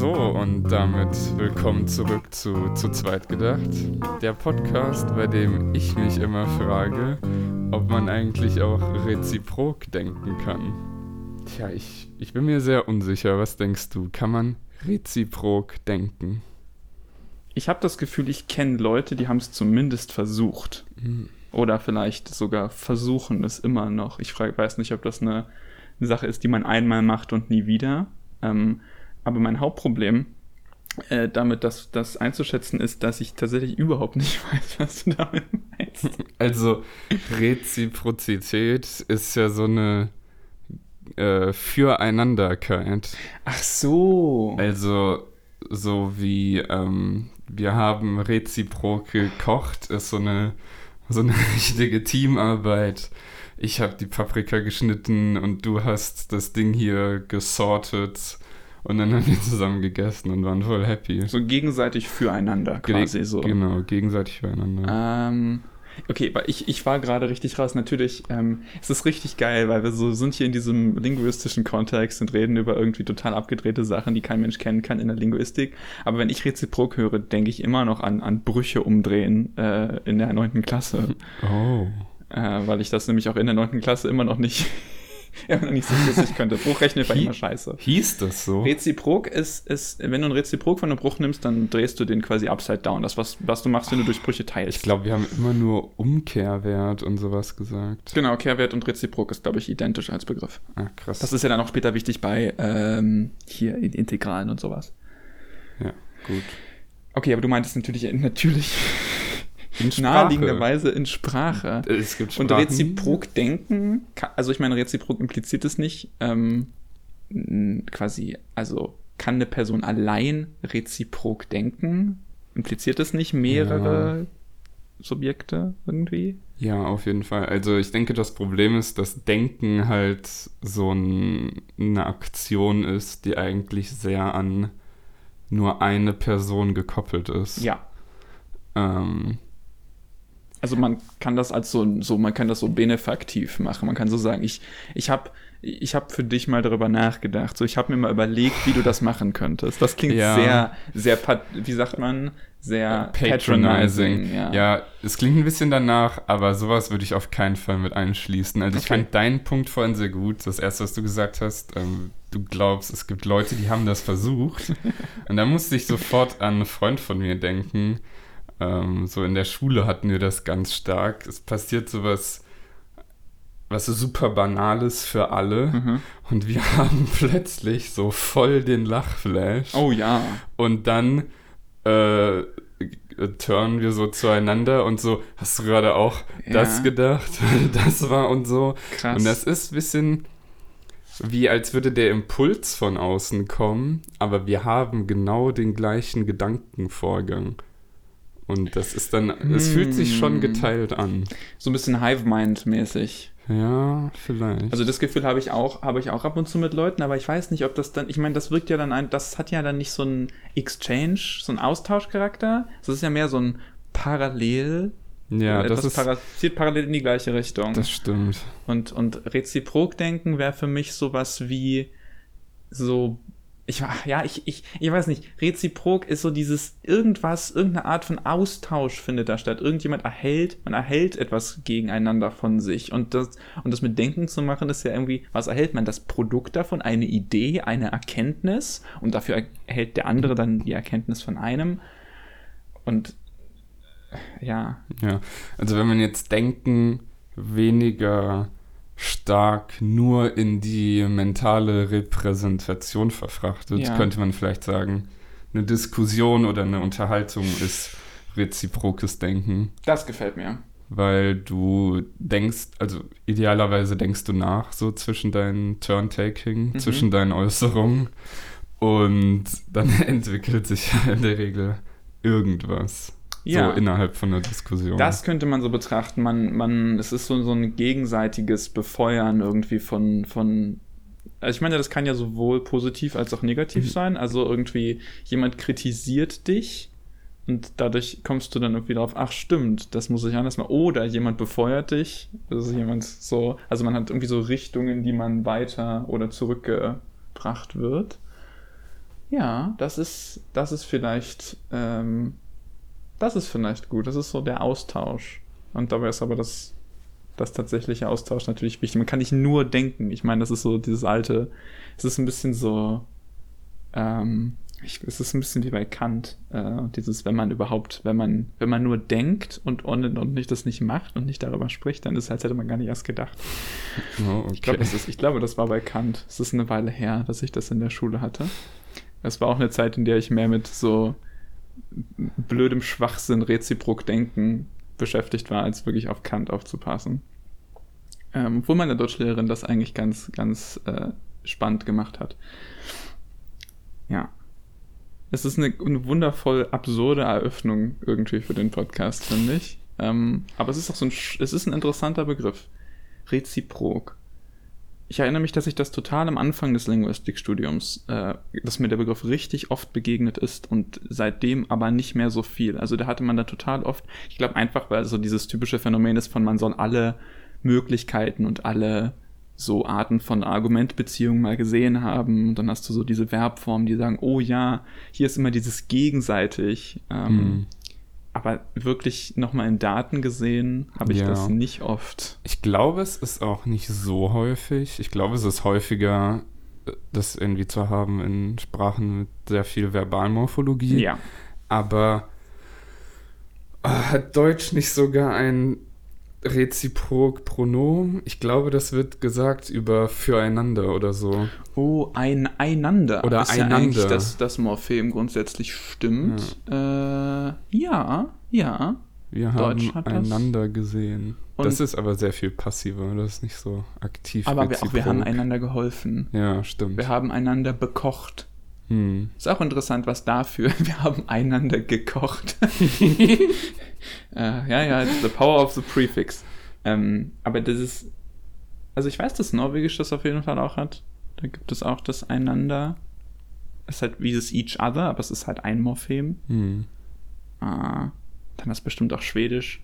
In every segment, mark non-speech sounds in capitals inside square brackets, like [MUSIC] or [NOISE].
So, und damit willkommen zurück zu Zu zweit gedacht. Der Podcast, bei dem ich mich immer frage, ob man eigentlich auch reziprok denken kann. Tja, ich, ich bin mir sehr unsicher. Was denkst du? Kann man reziprok denken? Ich habe das Gefühl, ich kenne Leute, die haben es zumindest versucht. Hm. Oder vielleicht sogar versuchen es immer noch. Ich frag, weiß nicht, ob das eine, eine Sache ist, die man einmal macht und nie wieder. Ähm, aber mein Hauptproblem äh, damit, das, das einzuschätzen, ist, dass ich tatsächlich überhaupt nicht [LAUGHS] weiß, was du damit meinst. Also, Reziprozität ist ja so eine äh, Füreinanderkeit. Ach so. Also, so wie ähm, wir haben reziprok gekocht, ist so eine, so eine [LAUGHS] richtige Teamarbeit. Ich habe die Paprika geschnitten und du hast das Ding hier gesortet. Und dann [LAUGHS] haben wir zusammen gegessen und waren voll happy. So gegenseitig füreinander quasi so. Genau, gegenseitig füreinander. Ähm, okay, aber ich, ich war gerade richtig raus. Natürlich, ähm, es ist richtig geil, weil wir so sind hier in diesem linguistischen Kontext und reden über irgendwie total abgedrehte Sachen, die kein Mensch kennen kann in der Linguistik. Aber wenn ich reziprok höre, denke ich immer noch an, an Brüche umdrehen äh, in der neunten Klasse. [LAUGHS] Oh. Äh, weil ich das nämlich auch in der neunten Klasse immer noch nicht [LAUGHS] immer noch nicht so flüssig könnte. Bruchrechnen war Hi- immer scheiße. Hieß das so? Reziprok ist, ist, wenn du einen Reziprok von einem Bruch nimmst, dann drehst du den quasi upside down. Das, was, was du machst, wenn du durch Brüche teilst. Ich glaube, wir haben immer nur Umkehrwert und sowas gesagt. Genau, Kehrwert und Reziprok ist, glaube ich, identisch als Begriff. Ah, krass. Das ist ja dann auch später wichtig bei ähm, hier in Integralen und sowas. ja, gut. Okay, aber du meintest natürlich, natürlich In naheliegenderweise in Sprache. Es gibt Und Sprachen- reziprok denken, also ich meine, reziprok impliziert es nicht, ähm, quasi, also kann eine Person allein reziprok denken? Impliziert es nicht mehrere Subjekte irgendwie? Ja, auf jeden Fall. Also ich denke, das Problem ist, dass Denken halt so ein, eine Aktion ist, die eigentlich sehr an nur eine Person gekoppelt ist. Ja. Ähm, Also man kann das als so, so man kann das so benefaktiv machen. Man kann so sagen, ich, ich habe ich hab für dich mal darüber nachgedacht. So, ich habe mir mal überlegt, wie du das machen könntest. Das klingt Ja. sehr, sehr, pat- wie sagt man, sehr patronizing. ja. Ja. es klingt ein bisschen danach, aber sowas würde ich auf keinen Fall mit einschließen. Also ich Okay. fand deinen Punkt vorhin sehr gut. Das erste, was du gesagt hast, ähm, du glaubst, es gibt Leute, die haben das versucht. [LAUGHS] Und da musste ich sofort an einen Freund von mir denken. Ähm, so in der Schule hatten wir das ganz stark. Es passiert sowas, was so super Banales für alle. Mhm. Und wir [LAUGHS] haben plötzlich so voll den Lachflash. Oh ja. Und dann äh, turnen wir so zueinander und so, hast du gerade auch Ja. das gedacht? [LAUGHS] das war und so. Krass. Und das ist ein bisschen wie als würde der Impuls von außen kommen, aber wir haben genau den gleichen Gedankenvorgang. Und das ist dann, es fühlt sich schon Hm. geteilt an. So ein bisschen Hive-Mind-mäßig. Ja, vielleicht. Also das Gefühl habe ich auch, habe ich auch ab und zu mit Leuten, aber ich weiß nicht, ob das dann, ich meine, das wirkt ja dann ein, das hat ja dann nicht so ein Exchange, so ein Austauschcharakter. Das ist ja mehr so ein Parallel. ja, das etwas ist, para passiert parallel in die gleiche Richtung. das stimmt. Und, und Reziprok-Denken wäre für mich sowas wie so. Ich, ja, ich, ich, ich weiß nicht. Reziprok ist so dieses irgendwas, irgendeine Art von Austausch findet da statt. Irgendjemand erhält, man erhält etwas gegeneinander von sich. Und das, und das mit Denken zu machen, ist ja irgendwie, was erhält man? Das Produkt davon, eine Idee, eine Erkenntnis. Und dafür erhält der andere dann die Erkenntnis von einem. Und ja, Ja, also wenn man jetzt Denken weniger stark nur in die mentale Repräsentation verfrachtet, Ja. könnte man vielleicht sagen, eine Diskussion oder eine Unterhaltung ist reziprokes Denken, das gefällt mir. weil du denkst, also idealerweise denkst du nach so zwischen deinen Turn-Taking, Mhm. zwischen deinen Äußerungen und dann [LAUGHS] entwickelt sich ja in der Regel irgendwas. Ja. So innerhalb von einer Diskussion. Das könnte man so betrachten. Man, man, es ist so, so ein gegenseitiges Befeuern irgendwie von, von. Also ich meine, das kann ja sowohl positiv als auch negativ Mhm. sein. Also irgendwie jemand kritisiert dich und dadurch kommst du dann irgendwie drauf, ach stimmt, das muss ich anders machen. Oder jemand befeuert dich. Also jemand so, also man hat irgendwie so Richtungen, die man weiter oder zurückgebracht wird. Ja, das ist, das ist vielleicht, ähm, das ist vielleicht gut. Das ist so der Austausch. Und dabei ist aber das, das tatsächliche Austausch natürlich wichtig. Man kann nicht nur denken. Ich meine, das ist so dieses alte, es ist ein bisschen so, ähm, ich, es ist ein bisschen wie bei Kant, äh, dieses, wenn man überhaupt, wenn man, wenn man nur denkt und, und, und nicht das nicht macht und nicht darüber spricht, dann ist es, als hätte man gar nicht erst gedacht. Oh, okay. Ich glaube, das, ist- ich glaube, das war bei Kant. Es ist eine Weile her, dass ich das in der Schule hatte. Es war auch eine Zeit, in der ich mehr mit so blödem Schwachsinn, reziprok Denken beschäftigt war, als wirklich auf Kant aufzupassen. Ähm, obwohl meine Deutschlehrerin das eigentlich ganz, ganz äh, spannend gemacht hat. Ja. Es ist eine, eine wundervoll absurde Eröffnung irgendwie für den Podcast, finde ich. Ähm, aber es ist auch so ein, es ist ein interessanter Begriff. Reziprok. Ich erinnere mich, dass ich das total am Anfang des Linguistikstudiums, äh, dass mir der Begriff richtig oft begegnet ist und seitdem aber nicht mehr so viel. Also da hatte man da total oft, ich glaube einfach, weil so dieses typische Phänomen ist von, man soll alle Möglichkeiten und alle so Arten von Argumentbeziehungen mal gesehen haben. Und dann hast du so diese Verbformen, die sagen, oh ja, hier ist immer dieses gegenseitig. Ähm, Mhm. Aber wirklich nochmal in Daten gesehen, habe ich Ja. das nicht oft. Ich glaube, es ist auch nicht so häufig. Ich glaube, es ist häufiger, äh, das irgendwie zu haben in Sprachen mit sehr viel Verbalmorphologie. Ja. Aber äh, hat Deutsch nicht sogar ein reziprok Pronomen? Ich glaube, das wird gesagt über füreinander oder so. Oh, ein einander. Oder ist Ja einander. eigentlich, dass das Morphem grundsätzlich stimmt. Äh, ja, ja. Wir Deutsch haben hat das. einander gesehen. Und- das ist aber sehr viel passiver. Das ist nicht so aktiv. Aber wir, auch wir haben einander geholfen. Ja, stimmt. Wir haben einander bekocht. Hm. Ist auch interessant, was dafür. [LAUGHS] Wir haben einander gekocht. [LAUGHS] äh, ja, ja, the power of the prefix. Ähm, aber das ist. Also ich weiß, dass Norwegisch das auf jeden Fall auch hat. Da gibt es auch das einander. Es ist halt wie das each other, aber es ist halt ein Morphem. Hm. Ah, dann ist bestimmt auch Schwedisch.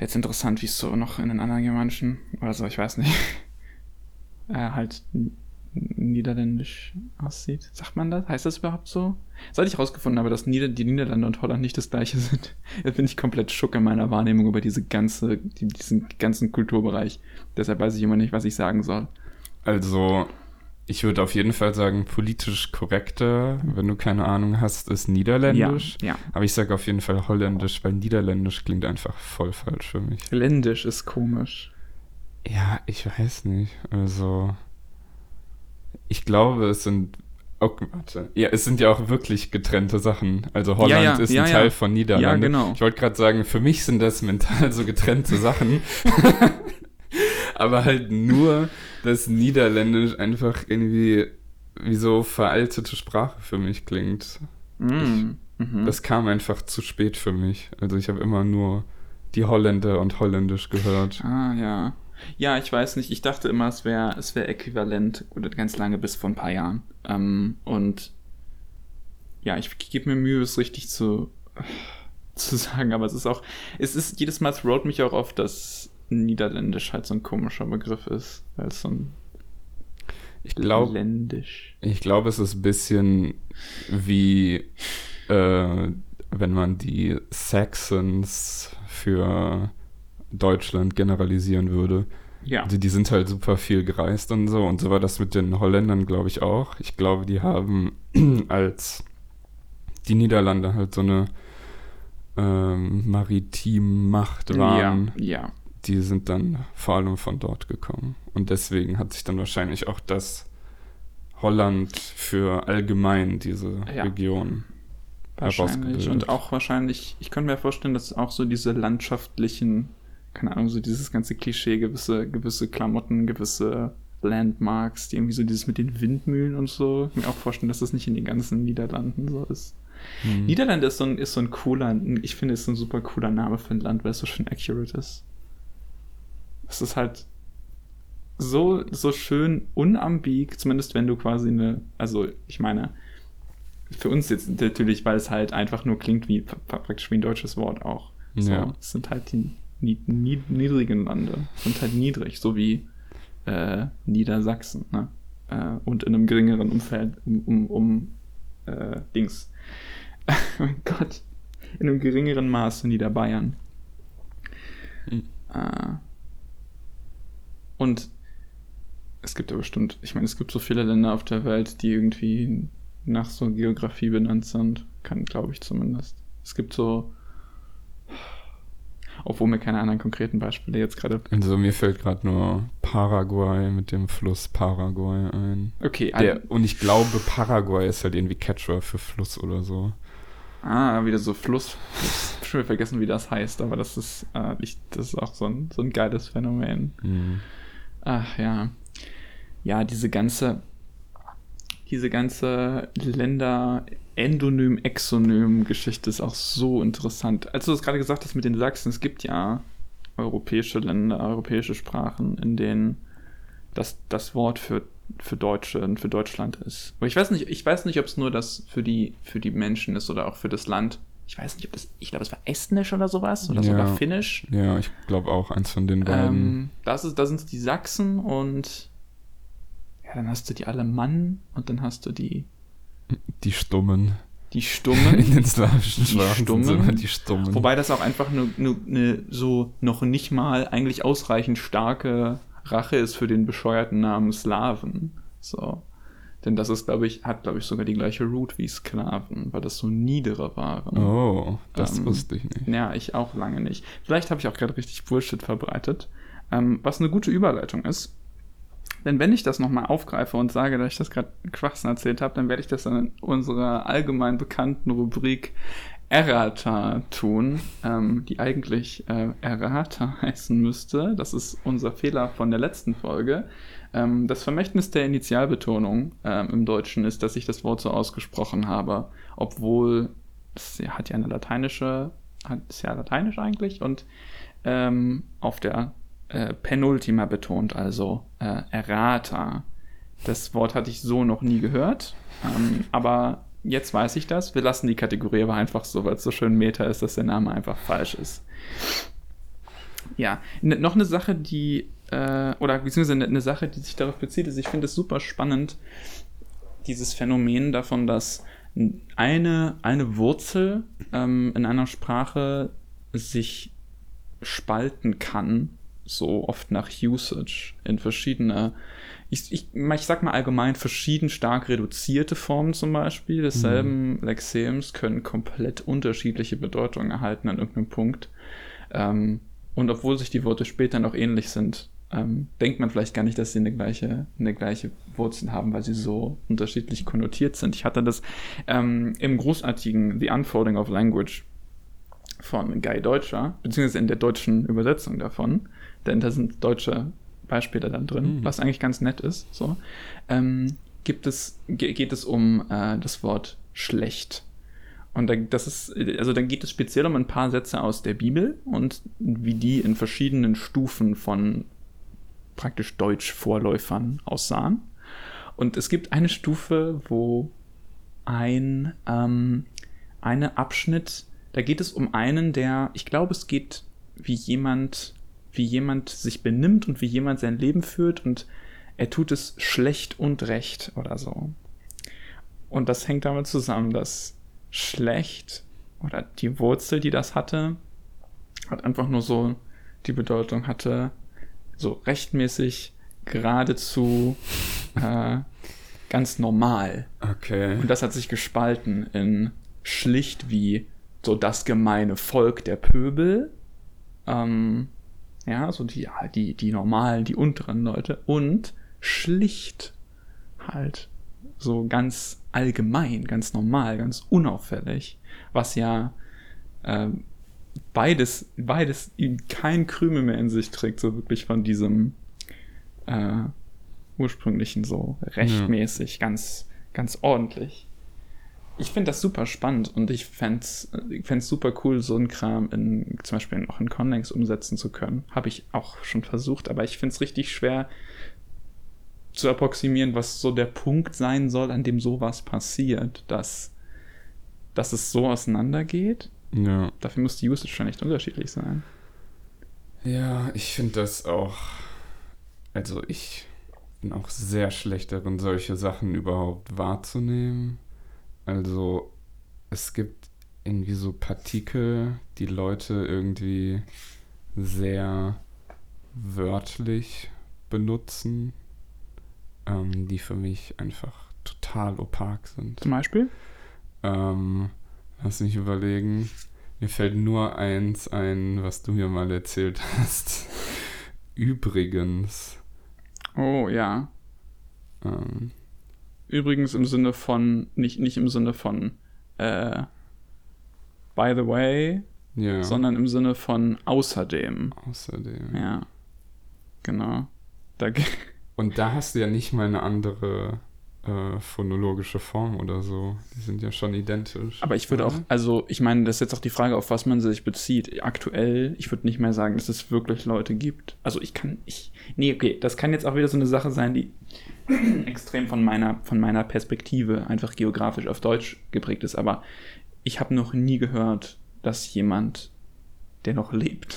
Jetzt interessant, wie es so noch in den anderen germanischen oder so, ich weiß nicht. [LAUGHS] äh, halt Niederländisch aussieht. Sagt man das? Heißt das überhaupt so? Seit ich herausgefunden habe, dass Nieder die Niederlande und Holland nicht das gleiche [LAUGHS] sind, jetzt bin ich komplett schock in meiner Wahrnehmung über diese ganze, die, diesen ganzen Kulturbereich. Deshalb weiß ich immer nicht, was ich sagen soll. Also, ich würde auf jeden Fall sagen, politisch korrekter, wenn du keine Ahnung hast, ist Niederländisch. Ja, ja. Aber ich sage auf jeden Fall Holländisch, weil Niederländisch klingt einfach voll falsch für mich. Ländisch ist komisch. Ja, ich weiß nicht. Also, ich glaube, es sind. Oh, warte. Ja, es sind ja auch wirklich getrennte Sachen. Also Holland ja, ist ja, ein ja. Teil von Niederlande. Ja, genau. Ich wollte gerade sagen, für mich sind das mental so getrennte Sachen. [LAUGHS] Aber halt nur, dass Niederländisch einfach irgendwie wie so veraltete Sprache für mich klingt. Mm. Mhm. Das kam einfach zu spät für mich. Also ich habe immer nur die Holländer und Holländisch gehört. Ah, ja. Ja, ich weiß nicht. Ich dachte immer, es wäre es wär äquivalent oder ganz lange bis vor ein paar Jahren. Ähm, und ja, ich gebe mir Mühe, es richtig zu, [SIGHS] zu sagen, aber es ist auch, es ist, jedes Mal throwt mich auch auf, dass Niederländisch halt so ein komischer Begriff ist, weil es so ein Ich glaube. Ich glaube, es ist ein bisschen wie, äh, wenn man die Saxons für Deutschland generalisieren würde. Ja. Also die sind halt super viel gereist und so. Und so war das mit den Holländern, glaube ich, auch. Ich glaube, die haben [CLEARS THROAT] als die Niederlande halt so eine ähm, Maritimmacht waren. Ja, ja. Die sind dann vor allem von dort gekommen. Und deswegen hat sich dann wahrscheinlich auch das Holland für allgemein diese Ja. Region Wahrscheinlich. Und auch wahrscheinlich, ich könnte mir vorstellen, dass auch so diese landschaftlichen, keine Ahnung, so dieses ganze Klischee, gewisse, gewisse Klamotten, gewisse Landmarks, die irgendwie so dieses mit den Windmühlen und so, ich kann mir auch vorstellen, dass das nicht in den ganzen Niederlanden so ist. Hm. Niederlande ist so ein, ist so ein cooler, ich finde, ist so ein super cooler Name für ein Land, weil es so schön accurate ist. Es ist halt so, so schön unambig, zumindest wenn du quasi eine, also ich meine, für uns jetzt natürlich, weil es halt einfach nur klingt wie pra- praktisch wie ein deutsches Wort auch. So, Ja. Es sind halt die niedrigen Lande. Sind halt niedrig, so wie äh, Niedersachsen, ne? äh, und in einem geringeren Umfeld um, um, um äh, Dings. [LAUGHS] oh mein Gott. In einem geringeren Maße Niederbayern. Hm. Äh, und es gibt ja bestimmt, ich meine, es gibt so viele Länder auf der Welt, die irgendwie nach so Geografie benannt sind. Kann, glaube ich zumindest. Es gibt so, obwohl mir keine anderen konkreten Beispiele jetzt gerade. Also mir fällt gerade nur Paraguay mit dem Fluss Paraguay ein. Okay, Der, und ich glaube, Paraguay ist halt irgendwie Catcher für Fluss oder so. Ah, wieder so Fluss. Ich hab schon vergessen, wie das heißt, aber das ist, äh, ich, das ist auch so ein, so ein geiles Phänomen. Hm. Ach ja. Ja, diese ganze, diese ganze Länder Endonym, Exonym Geschichte ist auch so interessant. Als du das gerade gesagt hast mit den Sachsen, es gibt ja europäische Länder, europäische Sprachen, in denen das, das Wort für, für Deutsche und für Deutschland ist. Aber ich weiß nicht, ich weiß nicht, ob es nur das für die, für die Menschen ist oder auch für das Land. Ich weiß nicht, ob das, ich glaube, es war Estnisch oder sowas oder Ja. sogar Finnisch. Ja, ich glaube auch eins von den beiden. Ähm, das ist, da sind die Sachsen und ja, dann hast du die Alemannen und dann hast du die, die Stummen. die [LAUGHS] In Stummen. den slawischen Die Sprachen sind Stummen. die Stummen. Wobei das auch einfach eine ne, ne so noch nicht mal eigentlich ausreichend starke Rache ist für den bescheuerten Namen Slaven. So. Denn das ist, glaube ich, hat, glaube ich, sogar die gleiche Root wie Sklaven, weil das so niedere waren. oh, das Ähm, wusste ich nicht. Ja, ich auch lange nicht. Vielleicht habe ich auch gerade richtig Bullshit verbreitet. Ähm, was eine gute Überleitung ist. Denn wenn ich das nochmal aufgreife und sage, dass ich das gerade Schwachsinn erzählt habe, dann werde ich das in unserer allgemein bekannten Rubrik Errata tun, ähm, die eigentlich äh, Errata [LAUGHS] heißen müsste. Das ist unser Fehler von der letzten Folge. Ähm, das Vermächtnis der Initialbetonung ähm, im Deutschen ist, dass ich das Wort so ausgesprochen habe, obwohl es ja- hat ja eine lateinische, hat, ist ja lateinisch eigentlich und ähm, auf der äh, Penultima betont, also äh, Errata. Das Wort hatte ich so noch nie gehört, ähm, aber jetzt weiß ich das. Wir lassen die Kategorie aber einfach so, weil es so schön Meta ist, dass der Name einfach falsch ist. Ja, ne, noch eine Sache, die, äh, oder beziehungsweise eine, eine Sache, die sich darauf bezieht, ist, ich finde es super spannend, dieses Phänomen davon, dass eine, eine Wurzel ähm, in einer Sprache sich spalten kann, so oft nach Usage in verschiedene, ich, ich, ich sag mal allgemein, verschieden stark reduzierte Formen zum Beispiel desselben Lexems können komplett unterschiedliche Bedeutungen erhalten an irgendeinem Punkt. Ähm, und obwohl sich die Worte später noch ähnlich sind, ähm, denkt man vielleicht gar nicht, dass sie eine gleiche, eine gleiche Wurzel haben, weil sie so unterschiedlich konnotiert sind. Ich hatte das ähm, im großartigen The Unfolding of Language von Guy Deutscher, beziehungsweise in der deutschen Übersetzung davon, denn da sind deutsche Beispiele dann drin, Mhm. was eigentlich ganz nett ist. So, ähm, gibt es, ge geht es um äh, das Wort schlecht. Und da, das ist, also dann geht es speziell um ein paar Sätze aus der Bibel und wie die in verschiedenen Stufen von praktisch Deutsch-Vorläufern aussahen. Und es gibt eine Stufe, wo ein ähm, eine Abschnitt, da geht es um einen, der, ich glaube, es geht, wie jemand, wie jemand sich benimmt und wie jemand sein Leben führt und er tut es schlecht und recht oder so. Und das hängt damit zusammen, dass schlecht oder die Wurzel, die das hatte, hat einfach nur so die Bedeutung hatte, so rechtmäßig, geradezu, äh, ganz normal. Okay. Und das hat sich gespalten in schlicht wie so das gemeine Volk der Pöbel. Ähm, ja, so die, ja, die, die normalen, die unteren Leute. Und schlicht halt so ganz allgemein, ganz normal, ganz unauffällig. Was ja ähm, beides, beides kein Krümel mehr in sich trägt, so wirklich von diesem äh, ursprünglichen so rechtmäßig, ganz, ganz ordentlich. Ich finde das super spannend und ich fände es super cool, so einen Kram in, zum Beispiel auch in Connex umsetzen zu können. Habe ich auch schon versucht, aber ich finde es richtig schwer zu approximieren, was so der Punkt sein soll, an dem sowas passiert, dass, dass es so auseinandergeht. Ja. Dafür muss die Usage schon echt unterschiedlich sein. Ja, ich finde das auch. Also ich. bin auch sehr schlecht darin, solche Sachen überhaupt wahrzunehmen. Also es gibt irgendwie so Partikel, die Leute irgendwie sehr wörtlich benutzen, ähm, die für mich einfach total opak sind. Zum Beispiel? Ähm, lass mich überlegen. Mir fällt nur eins ein, was du mir mal erzählt hast. [LAUGHS] Übrigens. Oh, ja. Ähm, Übrigens im Sinne von, nicht, nicht im Sinne von, äh, by the way, ja. sondern im Sinne von außerdem. Außerdem. Ja. Genau. Da, [LAUGHS] Und da hast du ja nicht mal eine andere äh, phonologische Form oder so. Die sind ja schon identisch. aber ich würde auch, also ich meine, das ist jetzt auch die Frage, auf was man sich bezieht. Aktuell, ich würde nicht mehr sagen, dass es wirklich Leute gibt. Also ich kann, ich, nee, okay, das kann jetzt auch wieder so eine Sache sein, die [CLEARS THROAT] extrem von meiner, von meiner Perspektive einfach geografisch auf Deutsch geprägt ist. Aber ich habe noch nie gehört, dass jemand, der noch lebt,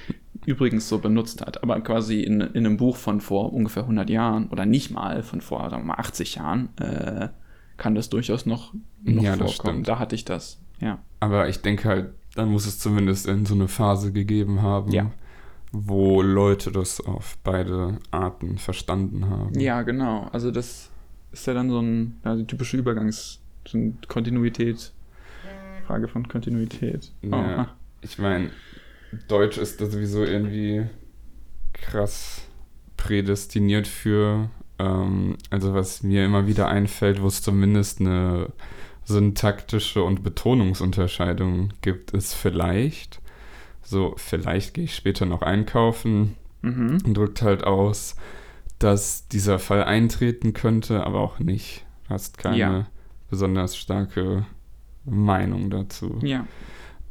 [LAUGHS] übrigens so benutzt hat. Aber quasi in, in einem Buch von vor ungefähr 100 Jahren oder nicht mal von vor, sagen wir mal, 80 Jahren, äh, kann das durchaus noch, noch Ja, vorkommen. Da hatte ich das, ja. Aber ich denke halt, dann muss es zumindest in so eine Phase gegeben haben, Ja. Wo Leute das auf beide Arten verstanden haben. Ja, genau. Also das ist ja dann so ein, die typische Übergangs, so eine Kontinuität. Frage von Kontinuität. Oh, Ja. Ich meine, Deutsch ist da sowieso irgendwie krass prädestiniert für, ähm, also was mir immer wieder einfällt, wo es zumindest eine syntaktische und Betonungsunterscheidung gibt, ist vielleicht. So, vielleicht gehe ich später noch einkaufen Mhm. und drückt halt aus, dass dieser Fall eintreten könnte, aber auch nicht. Du hast keine Ja. besonders starke Meinung dazu. Ja.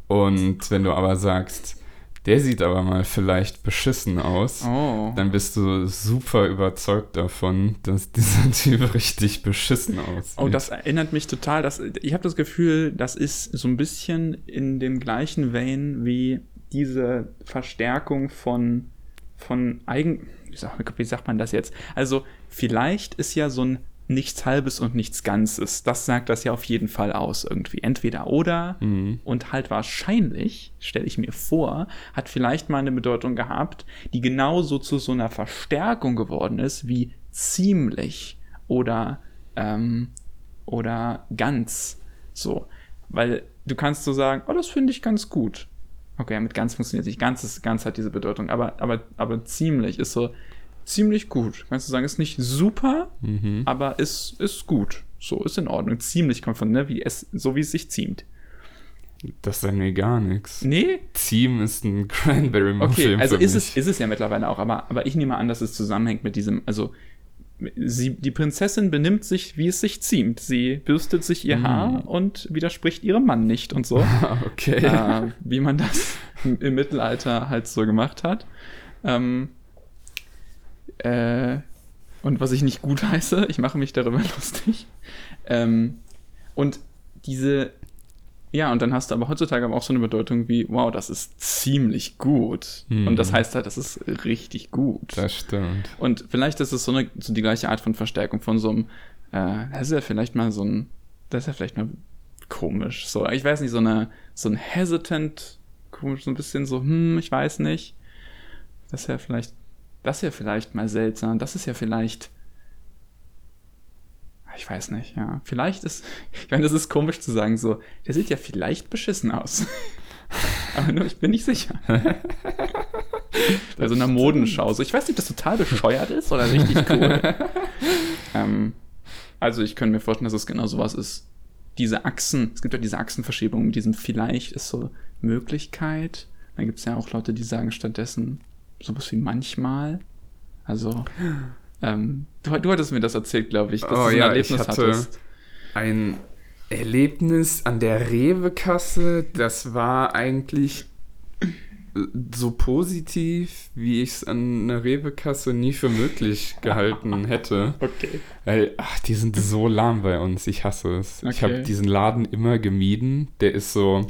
Und wenn du aber sagst, der sieht aber mal vielleicht beschissen aus, Oh. dann bist du super überzeugt davon, dass dieser [LAUGHS] Typ richtig beschissen aussieht. Oh, das erinnert mich total. Dass, ich habe das Gefühl, das ist so ein bisschen in dem gleichen Vein wie diese Verstärkung von, von Eigen. Wie sagt, wie sagt man das jetzt? Also, vielleicht ist ja so ein nichts Halbes und nichts Ganzes. Das sagt das ja auf jeden Fall aus irgendwie. Entweder oder Mhm. und halt wahrscheinlich, stelle ich mir vor, hat vielleicht mal eine Bedeutung gehabt, die genauso zu so einer Verstärkung geworden ist wie ziemlich oder ähm, oder ganz so, weil du kannst so sagen, oh, das finde ich ganz gut. Okay, mit ganz funktioniert nicht. Ganz ist, ganz hat diese Bedeutung, aber aber aber ziemlich ist so ziemlich gut. Kannst du sagen, ist nicht super, Mhm. aber ist ist gut. So ist in Ordnung. Ziemlich kommt von ne, wie es so wie es sich ziemt. Das sagt mir gar nichts. Nee, Team ist ein [LAUGHS] Cranberry Okay, also ist mich. es, ist es ja mittlerweile auch, aber, aber ich nehme an, dass es zusammenhängt mit diesem, also sie, die Prinzessin benimmt sich, wie es sich ziemt. Sie bürstet sich ihr Hm. Haar und widerspricht ihrem Mann nicht und so. [LAUGHS] okay. äh, wie man das im, [LAUGHS] im Mittelalter halt so gemacht hat. Ähm, äh, und was ich nicht gut [LAUGHS] heiße, ich mache mich darüber lustig. Ähm, und diese, ja, und dann hast du aber heutzutage aber auch so eine Bedeutung wie, wow, das ist ziemlich gut. Mhm. Und das heißt halt, das ist richtig gut. Das stimmt. Und vielleicht ist es so, eine, so die gleiche Art von Verstärkung von so einem, äh, das ist ja vielleicht mal so ein, das ist ja vielleicht mal komisch. So, ich weiß nicht, so eine, so ein hesitant, komisch, so ein bisschen so, hm, ich weiß nicht. Das ist ja vielleicht, das ist ja vielleicht mal seltsam. Das ist ja vielleicht, ich weiß nicht, ja. Vielleicht ist, ich meine, das ist komisch zu sagen, so, der sieht ja vielleicht beschissen aus. [LAUGHS] Aber nur, ich bin nicht sicher. Bei so einer Modenschau. So, ich weiß nicht, ob das total bescheuert ist oder [LAUGHS] richtig cool. ähm, also ich könnte mir vorstellen, dass es genau sowas ist. Diese Achsen, es gibt ja diese Achsenverschiebung mit diesem vielleicht ist so Möglichkeit. Dann gibt es ja auch Leute, die sagen stattdessen sowas wie manchmal. Also, ähm, du, du hattest mir das erzählt, glaube ich, dass Oh du so ein ja, Erlebnis ich hatte hattest. ein Erlebnis an der Rewe-Kasse. Das war eigentlich so positiv, wie ich es an einer Rewe-Kasse nie für möglich gehalten hätte. [LAUGHS] Okay. Weil, ach, die sind so lahm bei uns. Ich hasse es. Ich Okay. habe diesen Laden immer gemieden. Der ist so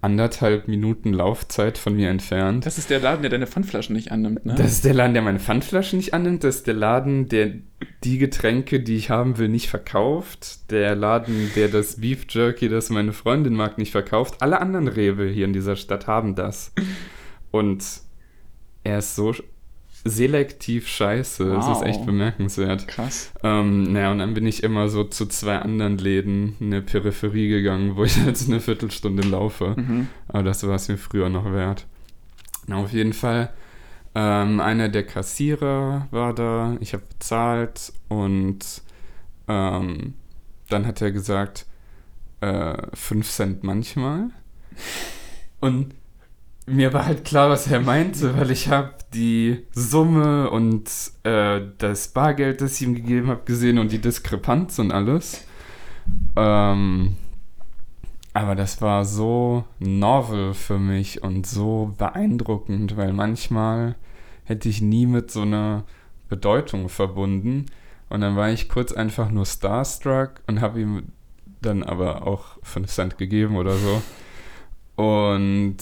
anderthalb Minuten Laufzeit von mir entfernt. Das ist der Laden, der deine Pfandflaschen nicht annimmt, ne? Das ist der Laden, der meine Pfandflaschen nicht annimmt. Das ist der Laden, der die Getränke, die ich haben will, nicht verkauft. Der Laden, der das Beef Jerky, das meine Freundin mag, nicht verkauft. Alle anderen Rewe hier in dieser Stadt haben das. Und er ist so selektiv scheiße. Das ist echt Wow. bemerkenswert. Krass. Ähm, naja, und dann bin ich immer so zu zwei anderen Läden in der Peripherie gegangen, wo ich [LAUGHS] jetzt eine Viertelstunde laufe. Mhm. Aber das war es mir früher noch wert. Na, auf jeden Fall. Ähm, einer der Kassierer war da, ich habe bezahlt und ähm, dann hat er gesagt, äh, 5 Cent manchmal. Und mir war halt klar, was er meinte, weil ich habe die Summe und äh, das Bargeld, das ich ihm gegeben habe, gesehen und die Diskrepanz und alles. Ähm, aber das war so novel für mich und so beeindruckend, weil manchmal hätte ich nie mit so einer Bedeutung verbunden. Und dann war ich kurz einfach nur starstruck und habe ihm dann aber auch 5 Cent gegeben oder so. Und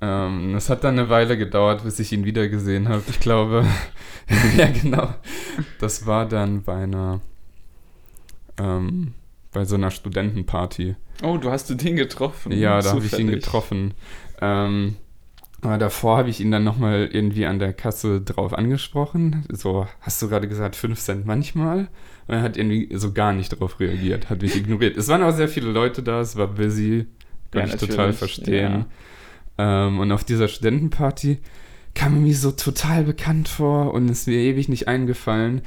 ähm, es hat dann eine Weile gedauert, bis ich ihn wiedergesehen habe. Ich glaube, [LAUGHS] ja genau. Das war dann bei einer, ähm, bei so einer Studentenparty. Oh, du hast du den getroffen. Ja, da habe ich ihn getroffen. Ähm, aber davor habe ich ihn dann nochmal irgendwie an der Kasse drauf angesprochen. So, hast du gerade gesagt, 5 Cent manchmal? Und er hat irgendwie so gar nicht darauf reagiert, hat mich ignoriert. Es waren auch sehr viele Leute da, es war busy, kann Ja, ich total verstehen. Ähm, und auf dieser Studentenparty kam mir so total bekannt vor und ist mir ewig nicht eingefallen.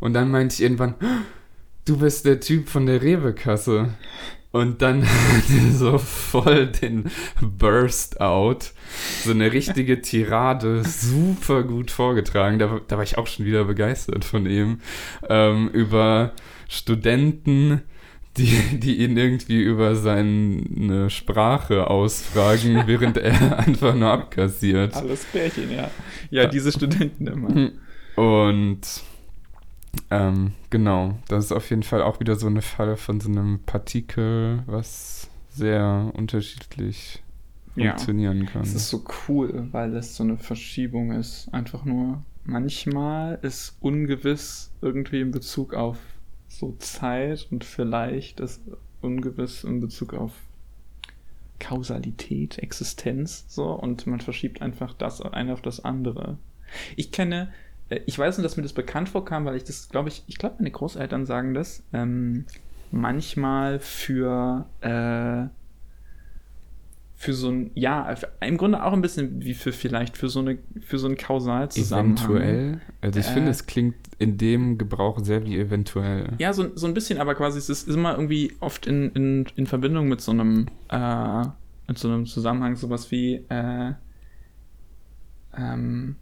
Und dann meinte ich irgendwann, du bist der Typ von der Rewe-Kasse. Und dann [LAUGHS] hat er so voll den Burst out. So eine richtige Tirade, super gut vorgetragen. Da, da war ich auch schon wieder begeistert von ihm. Ähm, über Studenten, die, die ihn irgendwie über seine Sprache ausfragen, [LAUGHS] während er einfach nur abkassiert. Alles Pärchen, ja. Ja, diese Studenten immer. Und ähm, genau, das ist auf jeden Fall auch wieder so eine Fall von so einem Partikel, was sehr unterschiedlich Ja. funktionieren kann. Es ist so cool, weil es so eine Verschiebung ist. Einfach nur, manchmal ist ungewiss irgendwie in Bezug auf so Zeit und vielleicht ist ungewiss in Bezug auf Kausalität, Existenz, so und man verschiebt einfach das eine auf das andere. Ich kenne, äh, ich weiß nur, dass mir das bekannt vorkam, weil ich das, glaube ich, ich glaube, meine Großeltern sagen das, ähm, manchmal für, äh, für so ein, ja, im Grunde auch ein bisschen wie für vielleicht für so eine, für so einen Kausalzusammenhang. eventuell. Also ich Äh. finde, es klingt in dem Gebrauch sehr wie eventuell. Ja, so, so ein bisschen, aber quasi es ist immer irgendwie oft in, in, in Verbindung mit so einem, äh, mit so einem Zusammenhang, sowas wie, äh, ähm,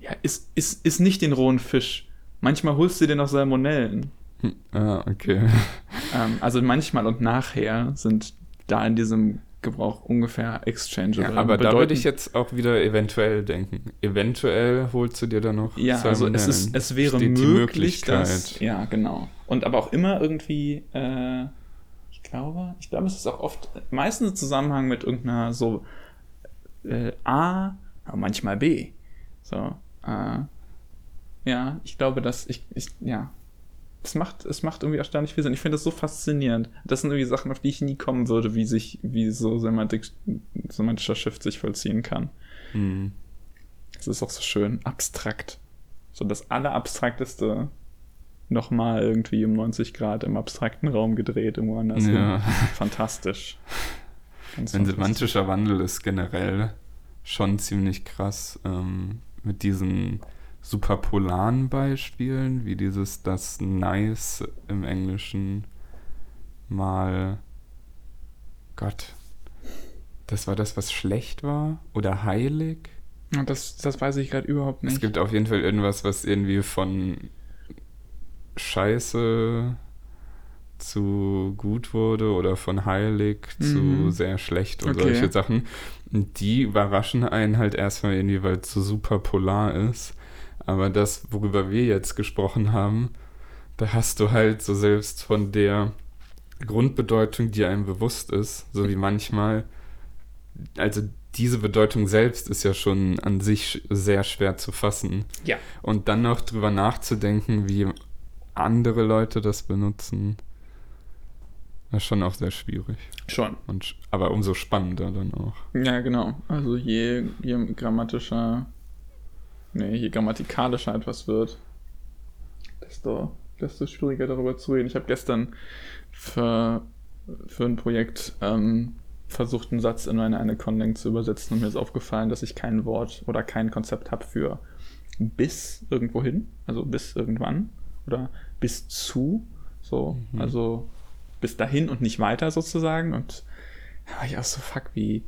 ja, ist, ist, ist nicht den rohen Fisch. Manchmal holst du dir noch Salmonellen. Hm, Ah, okay. Ähm, also manchmal und nachher sind da in diesem Gebrauch ungefähr exchangeable. Ja, aber da würde Bedeuten- ich jetzt auch wieder eventuell denken. Eventuell holst du dir da noch Ja, also es, ist, es wäre möglich, dass. Ja, genau. Und aber auch immer irgendwie, äh, ich glaube, ich glaube, es ist auch oft, meistens im Zusammenhang mit irgendeiner so äh, A, aber manchmal B. So, äh, ja, ich glaube, dass ich, ich ja. Es macht, es macht irgendwie erstaunlich viel Sinn. Ich finde das so faszinierend. Das sind irgendwie Sachen, auf die ich nie kommen würde, wie sich, wie so Semantik, semantischer Shift sich vollziehen kann. Hm. Es ist auch so schön abstrakt. So das Allerabstrakteste nochmal irgendwie um 90 Grad im abstrakten Raum gedreht, irgendwo anders. Ja. hin. [LAUGHS] Fantastisch. Ganz Ein semantischer Wandel ist generell schon ziemlich krass ähm, mit diesen superpolaren Beispielen, wie dieses das Nice im Englischen mal Gott. Das war das, was schlecht war? Oder heilig? Das, das weiß ich gerade überhaupt nicht. Es gibt auf jeden Fall irgendwas, was irgendwie von Scheiße zu gut wurde oder von heilig zu Mhm. sehr schlecht und Okay. solche Sachen. Und die überraschen einen halt erstmal irgendwie, weil es so super polar ist. Aber das, worüber wir jetzt gesprochen haben, da hast du halt so selbst von der Grundbedeutung, die einem bewusst ist, so wie manchmal, also diese Bedeutung selbst ist ja schon an sich sehr schwer zu fassen. Ja. Und dann noch drüber nachzudenken, wie andere Leute das benutzen, ist schon auch sehr schwierig. Schon. Und, aber umso spannender dann auch. Ja, genau. Also je, je grammatischer, nee, je grammatikalischer etwas wird, desto, desto schwieriger darüber zu reden. Ich habe gestern für, für ein Projekt ähm, versucht, einen Satz in meine eine Conlang zu übersetzen und mir ist aufgefallen, dass ich kein Wort oder kein Konzept habe für bis irgendwo hin, also bis irgendwann oder bis zu, so, Mhm. also bis dahin und nicht weiter sozusagen und da war ich auch so, fuck, wie,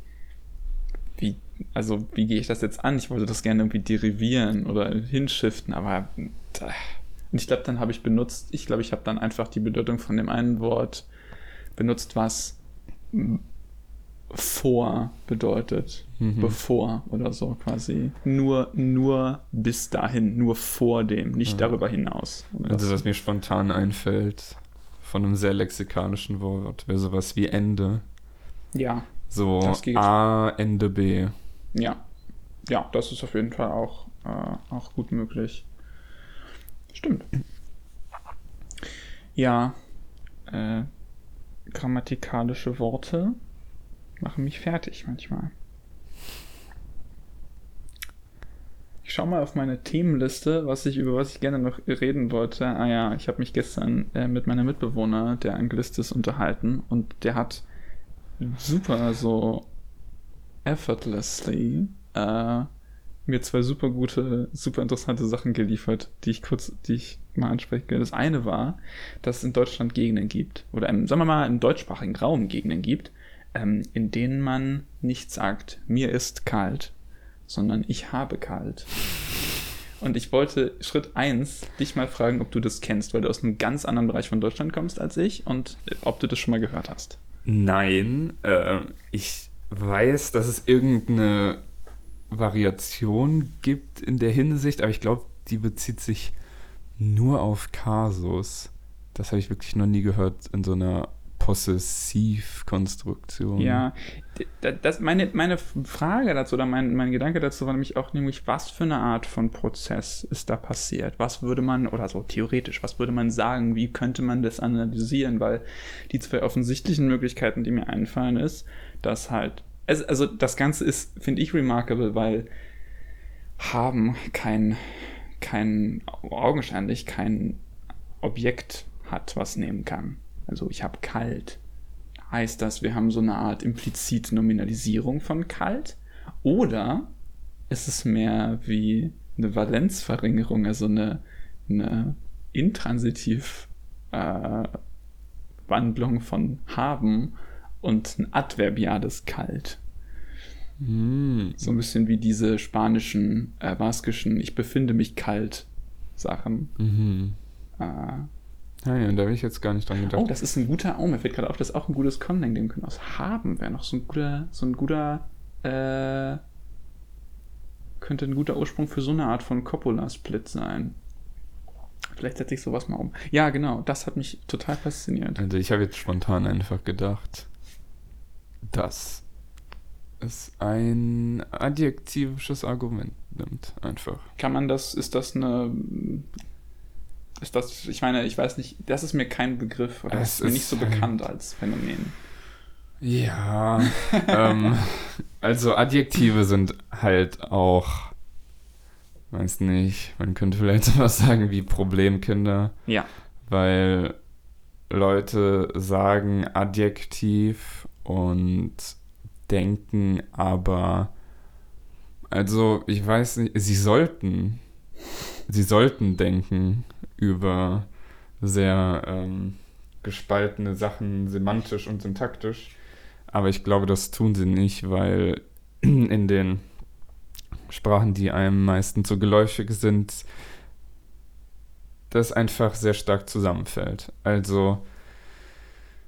wie, also wie gehe ich das jetzt an? Ich wollte das gerne irgendwie derivieren oder hinschiften, aber da, und ich glaube, dann habe ich benutzt, ich glaube, ich habe dann einfach die Bedeutung von dem einen Wort benutzt, was vor bedeutet, Mhm. bevor oder so quasi. Nur, nur bis dahin, nur vor dem, nicht Ja. darüber hinaus. Also was mir spontan einfällt von einem sehr lexikalischen Wort, wäre sowas wie Ende. ja, So Das geht. A, Ende B. Ja, ja, das ist auf jeden Fall auch, äh, auch gut möglich. Stimmt. Ja, äh, grammatikalische Worte machen mich fertig manchmal. Ich schau mal auf meine Themenliste, was ich über was ich gerne noch reden wollte. Ah ja, ich habe mich gestern äh, mit meinem Mitbewohner, der Anglist ist, unterhalten und der hat super so effortlessly äh, mir zwei super gute, super interessante Sachen geliefert, die ich kurz, die ich mal anspreche. Das eine war, dass es in Deutschland Gegenden gibt, oder im, sagen wir mal im deutschsprachigen Raum Gegenden gibt, ähm, in denen man nicht sagt, mir ist kalt, sondern ich habe kalt. Und ich wollte Schritt eins dich mal fragen, ob du das kennst, weil du aus einem ganz anderen Bereich von Deutschland kommst als ich und ob du das schon mal gehört hast. Nein, äh, ich weiß, dass es irgendeine Variation gibt in der Hinsicht, aber ich glaube, die bezieht sich nur auf Kasus. Das habe ich wirklich noch nie gehört in so einer Possessivkonstruktion. Ja, das, meine, meine Frage dazu oder mein, mein Gedanke dazu war nämlich auch nämlich, was für eine Art von Prozess ist da passiert? Was würde man, oder so theoretisch, was würde man sagen? Wie könnte man das analysieren? Weil die zwei offensichtlichen Möglichkeiten, die mir einfallen, ist, dass halt, also das Ganze ist, finde ich, remarkable, weil haben kein, kein, augenscheinlich kein Objekt hat, was nehmen kann. Also ich habe kalt. Heißt das, wir haben so eine Art implizite Nominalisierung von kalt? Oder ist es mehr wie eine Valenzverringerung, also eine, eine intransitiv äh, Wandlung von haben und ein adverbiales kalt? Hm. So ein bisschen wie diese spanischen, äh, baskischen, ich befinde mich kalt Sachen. Mhm. Äh, Ja, ja, da habe ich jetzt gar nicht dran gedacht. Oh, das ist ein guter, oh, mir fällt gerade auf, das ist auch ein gutes Conlang nehmen können. Aus haben wäre noch so ein guter, so ein guter, äh, könnte ein guter Ursprung für so eine Art von Coppola-Split sein. Vielleicht setze ich sowas mal um. Ja, genau, das hat mich total fasziniert. Also ich habe jetzt spontan einfach gedacht, dass es ein adjektivisches Argument nimmt, einfach. Kann man das, ist das eine, ist das, ich meine, ich weiß nicht, das ist mir kein Begriff, oder Es ist mir nicht ist so halt- bekannt als Phänomen. Ja, ähm, [LAUGHS] also Adjektive sind halt auch, weiß nicht, man könnte vielleicht [LAUGHS] sowas sagen wie Problemkinder, Ja, weil Leute sagen Adjektiv und denken aber, also ich weiß nicht, sie sollten, sie sollten denken über sehr ähm, gespaltene Sachen semantisch und syntaktisch, aber ich glaube, das tun sie nicht, weil [CLEARS THROAT] in den Sprachen, die einem meistens so geläufig sind, das einfach sehr stark zusammenfällt. Also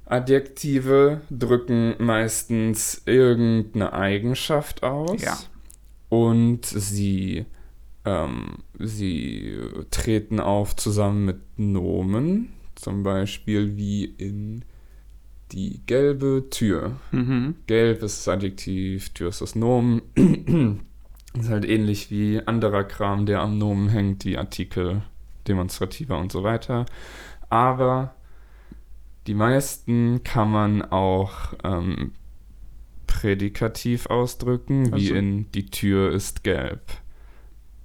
Adjektive drücken meistens irgendeine Eigenschaft aus Ja. und sie, ähm, sie treten auf zusammen mit Nomen, zum Beispiel wie in die gelbe Tür. Mhm. Gelb ist das Adjektiv, Tür ist das Nomen. [CLEARS THROAT] ist halt ähnlich wie anderer Kram, der am Nomen hängt, wie Artikel, demonstrativer und so weiter. Aber die meisten kann man auch ähm, prädikativ ausdrücken, wie Also- in die Tür ist gelb.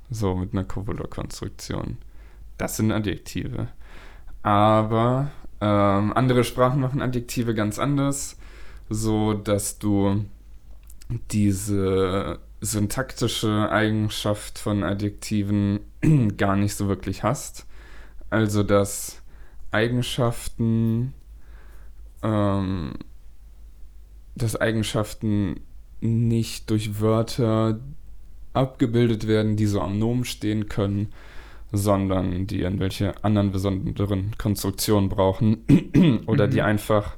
So mit einer Copula-Konstruktion. Das sind Adjektive. Aber ähm, andere Sprachen machen Adjektive ganz anders, so dass du diese syntaktische Eigenschaft von Adjektiven [CLEARS THROAT] gar nicht so wirklich hast. Also dass Eigenschaften, ähm, dass Eigenschaften nicht durch Wörter abgebildet werden, die so am Nomen stehen können, sondern die irgendwelche anderen besonderen Konstruktionen brauchen [CLEARS THROAT] oder Mhm. die einfach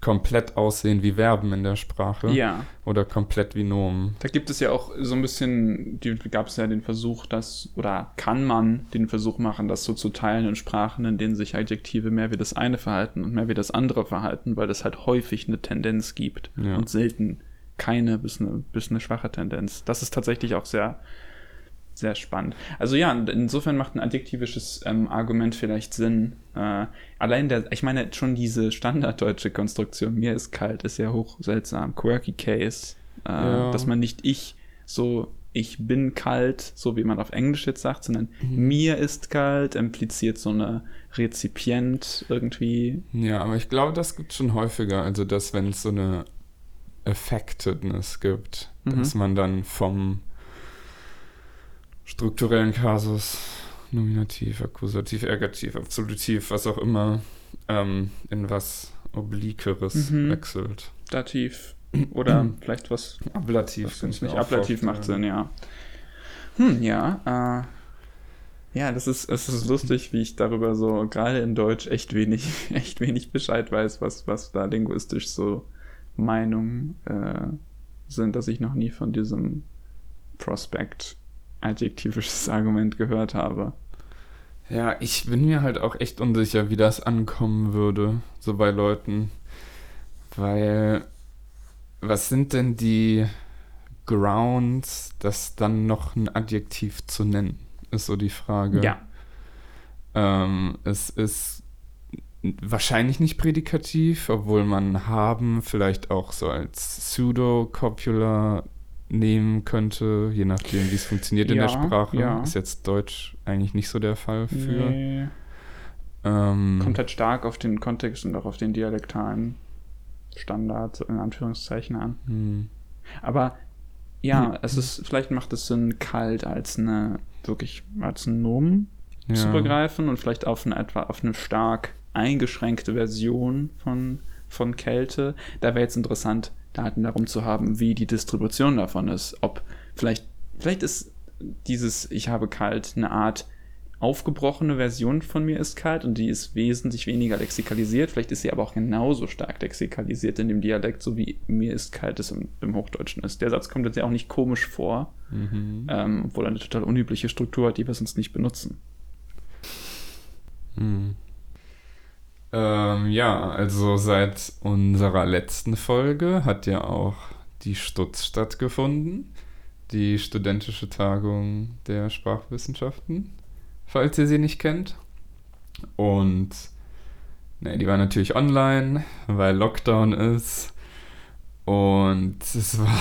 komplett aussehen wie Verben in der Sprache Ja, oder komplett wie Nomen. da gibt es ja auch so ein bisschen, gab es ja den Versuch, dass, oder kann man den Versuch machen, das so zu teilen in Sprachen, in denen sich Adjektive mehr wie das eine verhalten und mehr wie das andere verhalten, weil es halt häufig eine Tendenz gibt Ja. und selten keine bis eine, bis eine schwache Tendenz. Das ist tatsächlich auch sehr, sehr spannend. Also ja, insofern macht ein adjektivisches ähm, Argument vielleicht Sinn. Äh, allein der, ich meine, schon diese standarddeutsche Konstruktion, mir ist kalt, ist ja hoch seltsam. Quirky Case, äh, Ja. dass man nicht ich so, ich bin kalt, so wie man auf Englisch jetzt sagt, sondern Mhm. mir ist kalt, impliziert so eine Rezipient irgendwie. Ja, aber ich glaube, das gibt schon häufiger. Also, dass wenn es so eine Affectedness gibt, Mhm. dass man dann vom strukturellen Kasus, Nominativ, Akkusativ, Ergativ, Absolutiv, was auch immer, ähm, in was Oblikeres Mhm. wechselt. Dativ oder vielleicht was Ablativ. Mir nicht ablativ macht. Sinn, ja. Hm, ja, äh, ja, das ist, es ist lustig, wie ich darüber so gerade in Deutsch echt wenig, [LAUGHS] echt wenig Bescheid weiß, was, was da linguistisch so Meinungen äh, sind, dass ich noch nie von diesem Prospekt adjektivisches [LAUGHS] Argument gehört habe. Ja, ich bin mir halt auch echt unsicher, wie das ankommen würde, so bei Leuten. Weil, was sind denn die Grounds, das dann noch ein Adjektiv zu nennen? Ist so die Frage. Ja, Ähm, es ist wahrscheinlich nicht prädikativ, obwohl man haben vielleicht auch so als Pseudo-Copular nehmen könnte, je nachdem, wie es funktioniert in der Sprache. ja. Ist jetzt Deutsch eigentlich nicht so der Fall für. nee. Ähm, kommt halt stark auf den Kontext und auch auf den dialektalen Standard in Anführungszeichen an. hm. Aber ja, es ist, vielleicht macht es Sinn, kalt als eine, wirklich als ein Nomen zu Ja. begreifen und vielleicht auf eine etwa auf eine stark eingeschränkte Version von, von Kälte. Da wäre jetzt interessant, Daten darum zu haben, wie die Distribution davon ist. Ob vielleicht, vielleicht ist dieses Ich habe kalt eine Art aufgebrochene Version von mir ist kalt und die ist wesentlich weniger lexikalisiert. Vielleicht ist sie aber auch genauso stark lexikalisiert in dem Dialekt, so wie mir ist kalt es im, im Hochdeutschen ist. Der Satz kommt jetzt ja auch nicht komisch vor, Mhm. ähm, obwohl er eine total unübliche Struktur hat, die wir sonst nicht benutzen. Hm. Ähm, ja, also seit unserer letzten Folge hat ja auch die Stutz stattgefunden, die studentische Tagung der Sprachwissenschaften, falls ihr sie nicht kennt. Und ne, die war natürlich online, weil Lockdown ist. Und es war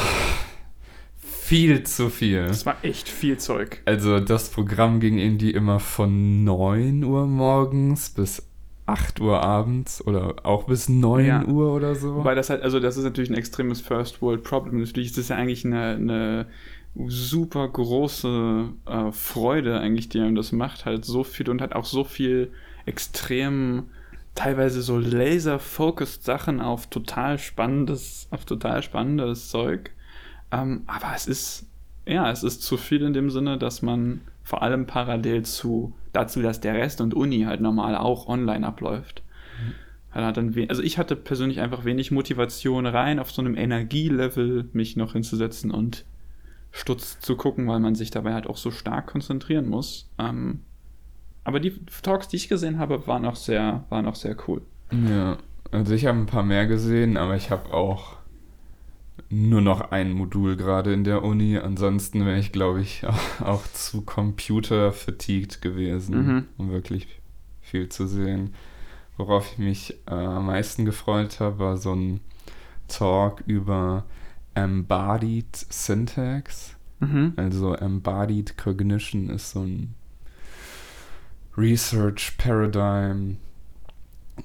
[LAUGHS] viel zu viel. Das war echt viel Zeug. Also das Programm ging irgendwie immer von 9 Uhr morgens bis 8 Uhr abends oder auch bis 9 Ja. Uhr oder so. Wobei das halt, also das ist natürlich ein extremes First World Problem. Natürlich ist das ja eigentlich eine, eine super große äh, Freude eigentlich, die einem das macht, halt so viel und hat auch so viel extrem, teilweise so laser-focused Sachen auf total spannendes, auf total spannendes Zeug. Ähm, aber es ist, ja, es ist zu viel in dem Sinne, dass man vor allem parallel zu dazu, dass der Rest und Uni halt normal auch online abläuft. We- also ich hatte persönlich einfach wenig Motivation rein auf so einem Energielevel mich noch hinzusetzen und Stutz zu gucken, weil man sich dabei halt auch so stark konzentrieren muss. Ähm, aber die Talks, die ich gesehen habe, waren auch sehr, waren auch sehr cool. ja, Also ich habe ein paar mehr gesehen, aber ich habe auch nur noch ein Modul gerade in der Uni. Ansonsten wäre ich, glaube ich, auch, auch zu computer-fatigued gewesen, Mhm. um wirklich viel zu sehen. Worauf ich mich äh, am meisten gefreut habe, war so ein Talk über Embodied Syntax. Mhm. Also Embodied Cognition ist so ein Research Paradigm,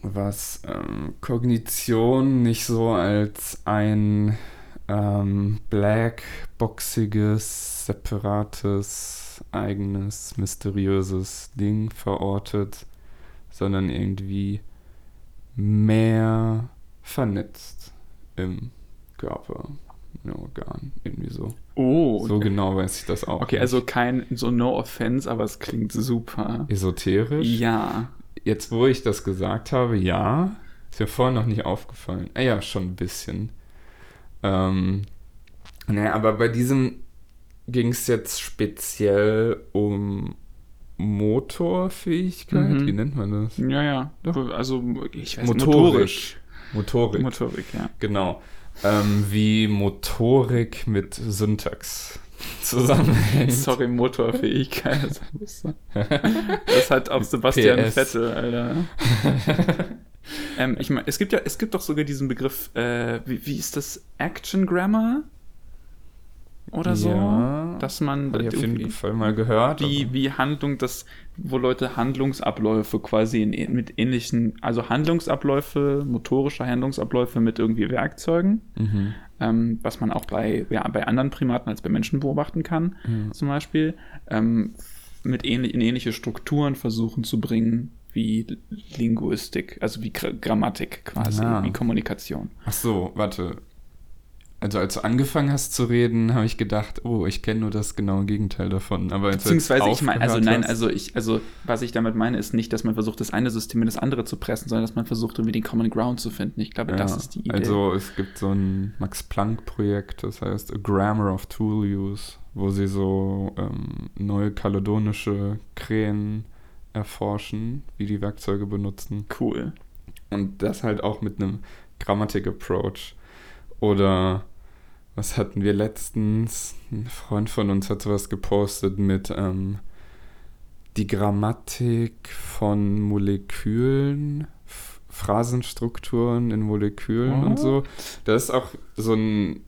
was ähm, Kognition nicht so als ein ähm, blackboxiges, separates, eigenes, mysteriöses Ding verortet, sondern irgendwie mehr vernetzt im Körper, im Organ, irgendwie so. Oh, So genau weiß ich das auch. okay, nicht. also kein, so no offense, aber es klingt super. Esoterisch? Ja. Jetzt, wo ich das gesagt habe, ja. Ist mir vorher noch nicht aufgefallen. Ah ja, schon ein bisschen. Ähm, naja, aber bei diesem ging es jetzt speziell um Motorfähigkeit. Mhm. Wie nennt man das? Ja, ja. Also, ich weiß Motorisch. Motorik. Motorik, ja. Genau. Ähm, wie Motorik mit Syntax zusammenhängt. [LAUGHS] Sorry, Motorfähigkeit. [LAUGHS] Das hat auch Sebastian PS. Vettel, Alter. [LAUGHS] ähm, ich meine, es gibt ja, es gibt doch sogar diesen Begriff, äh, wie, wie ist das? Action Grammar? Oder so? Ja, Dass man Habe ich auf jeden Fall mal gehört. wie, wie Handlung, das, wo Leute Handlungsabläufe quasi in, mit ähnlichen, also Handlungsabläufe, motorische Handlungsabläufe mit irgendwie Werkzeugen, Mhm. ähm, was man auch bei, ja, bei anderen Primaten als bei Menschen beobachten kann, Ja. zum Beispiel, ähm, mit ähnlich, in ähnliche Strukturen versuchen zu bringen, wie Linguistik, also wie Gra Grammatik quasi, Ah. wie Kommunikation. Ach so, warte. Also als du angefangen hast zu reden, habe ich gedacht, oh, ich kenne nur das genaue Gegenteil davon. Aber Beziehungsweise, ich meine, also nein, also ich, also was ich damit meine, ist nicht, dass man versucht, das eine System in das andere zu pressen, sondern dass man versucht, irgendwie den Common Ground zu finden. Ich glaube, das Ja, ist die Idee. Also es gibt so ein Max-Planck-Projekt, das heißt A Grammar of Tool Use, wo sie so ähm, neukaledonische Krähen erforschen, wie die Werkzeuge benutzen. cool. Und das halt auch mit einem Grammatik-Approach. Oder was hatten wir letztens? Ein Freund von uns hat sowas gepostet mit ähm, die Grammatik von Molekülen, F- Phrasenstrukturen in Molekülen und What? so. Das ist auch so ein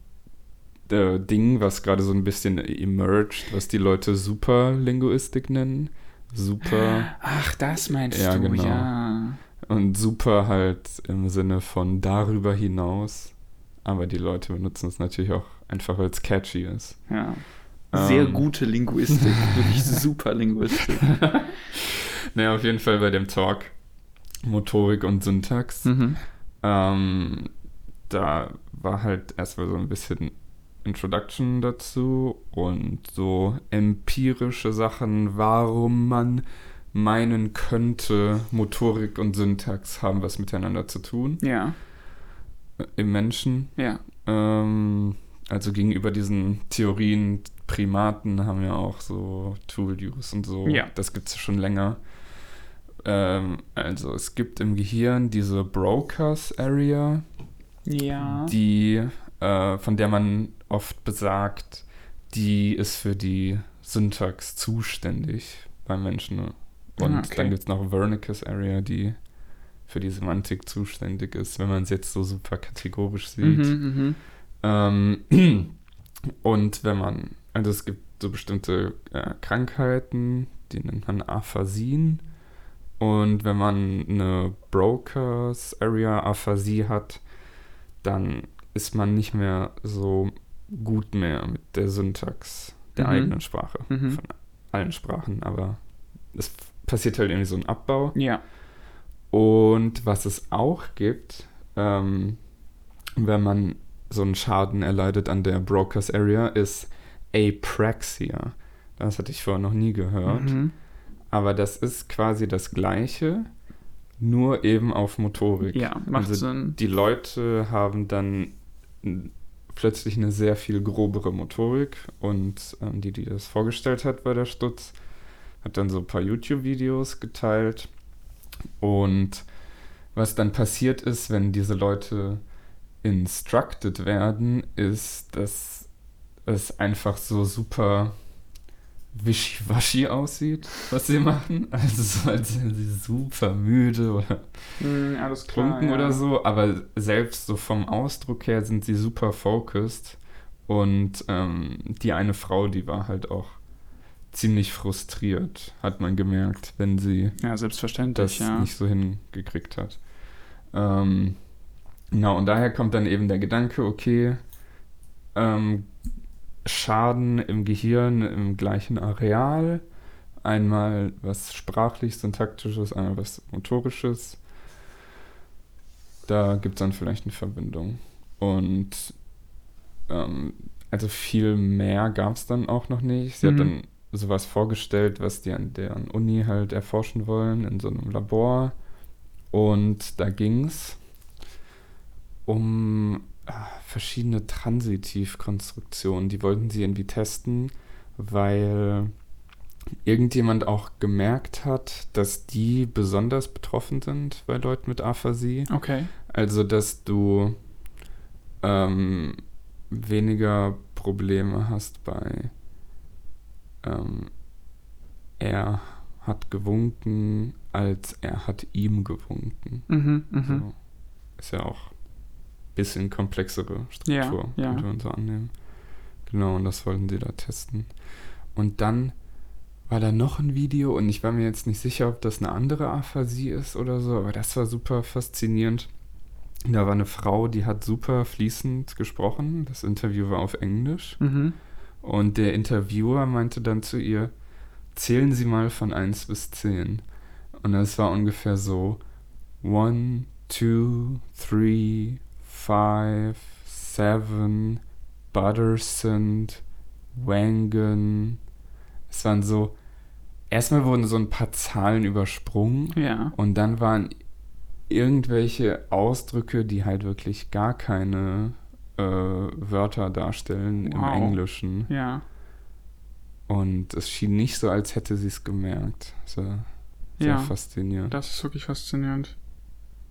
äh, Ding, was gerade so ein bisschen emerged, was die Leute Superlinguistik nennen. Super. Ach, das meinst Ja, du, genau. ja. Und super halt im Sinne von darüber hinaus. Aber die Leute benutzen es natürlich auch einfach, weil es catchy ist. ja. Sehr Ähm. gute Linguistik, wirklich super Linguistik. [LAUGHS] Naja, auf jeden Fall bei dem Talk Motorik und Syntax. Mhm. Ähm, da war halt erstmal so ein bisschen Introduction dazu und so empirische Sachen, warum man meinen könnte, Motorik und Syntax haben was miteinander zu tun Ja, im Menschen. ja. Ähm, also gegenüber diesen Theorien, Primaten haben ja auch so Tool-Use und so. Ja. Das gibt es schon länger. Ähm, also es gibt im Gehirn diese Brokers Area, Ja. die, äh, von der man oft besagt, die ist für die Syntax zuständig beim Menschen. Und Ah, okay. dann gibt es noch Wernicke's Area, die für die Semantik zuständig ist, wenn man es jetzt so super kategorisch sieht. Mhm, mhm. Ähm, [CLEARS THROAT] und wenn man, also es gibt so bestimmte äh, Krankheiten, die nennt man Aphasien. Und wenn man eine Brokers Area Aphasie hat, dann ist man nicht mehr so gut mehr mit der Syntax der Mhm. eigenen Sprache. Mhm. Von allen Sprachen, aber es passiert halt irgendwie so ein Abbau. Ja. Und was es auch gibt, ähm, wenn man so einen Schaden erleidet an der Brokers Area, ist Apraxia. Das hatte ich vorher noch nie gehört. Mhm. Aber das ist quasi das Gleiche, nur eben auf Motorik. Ja, macht also Sinn. Die Leute haben dann plötzlich eine sehr viel grobere Motorik und ähm, die, die das vorgestellt hat bei der Stutz, hat dann so ein paar YouTube-Videos geteilt. Und was dann passiert ist, wenn diese Leute instructed werden, ist, dass es einfach so super wischiwaschi aussieht, was sie machen. Also so, als wären sie super müde oder alles klar. trunken ja. oder so. Aber selbst so vom Ausdruck her sind sie super focused. Und ähm, die eine Frau, die war halt auch ziemlich frustriert, hat man gemerkt, wenn sie Ja, selbstverständlich, das ja. nicht so hingekriegt hat. Ähm, genau, und daher kommt dann eben der Gedanke, okay, ähm, Schaden im Gehirn im gleichen Areal, einmal was sprachlich, syntaktisches, einmal was motorisches. Da gibt es dann vielleicht eine Verbindung. Und ähm, also viel mehr gab es dann auch noch nicht. Sie Mhm. hat dann sowas vorgestellt, was die an deren Uni halt erforschen wollen in so einem Labor. Und da ging es um verschiedene Transitivkonstruktionen. Die wollten sie irgendwie testen, weil irgendjemand auch gemerkt hat, dass die besonders betroffen sind bei Leuten mit Aphasie. Okay. Also, dass du ähm, weniger Probleme hast bei ähm, er hat gewunken, als er hat ihm gewunken. Mhm, mhm. So. Ist ja auch bisschen komplexere Struktur, Ja, ja. könnte man so annehmen. Genau, und das wollten sie da testen. Und dann war da noch ein Video und ich war mir jetzt nicht sicher, ob das eine andere Aphasie ist oder so, aber das war super faszinierend. Da war eine Frau, die hat super fließend gesprochen. Das Interview war auf Englisch. Mhm. Und der Interviewer meinte dann zu ihr, zählen Sie mal von 1 bis 10. Und das war ungefähr so 1, 2, 3, 5, 7, Buttersund, Wangen. Es waren so, erstmal wurden so ein paar Zahlen übersprungen Ja. und dann waren irgendwelche Ausdrücke, die halt wirklich gar keine äh, Wörter darstellen im Wow. Englischen. Ja. Und es schien nicht so, als hätte sie es gemerkt. Sehr, sehr Ja. faszinierend. Das ist wirklich faszinierend.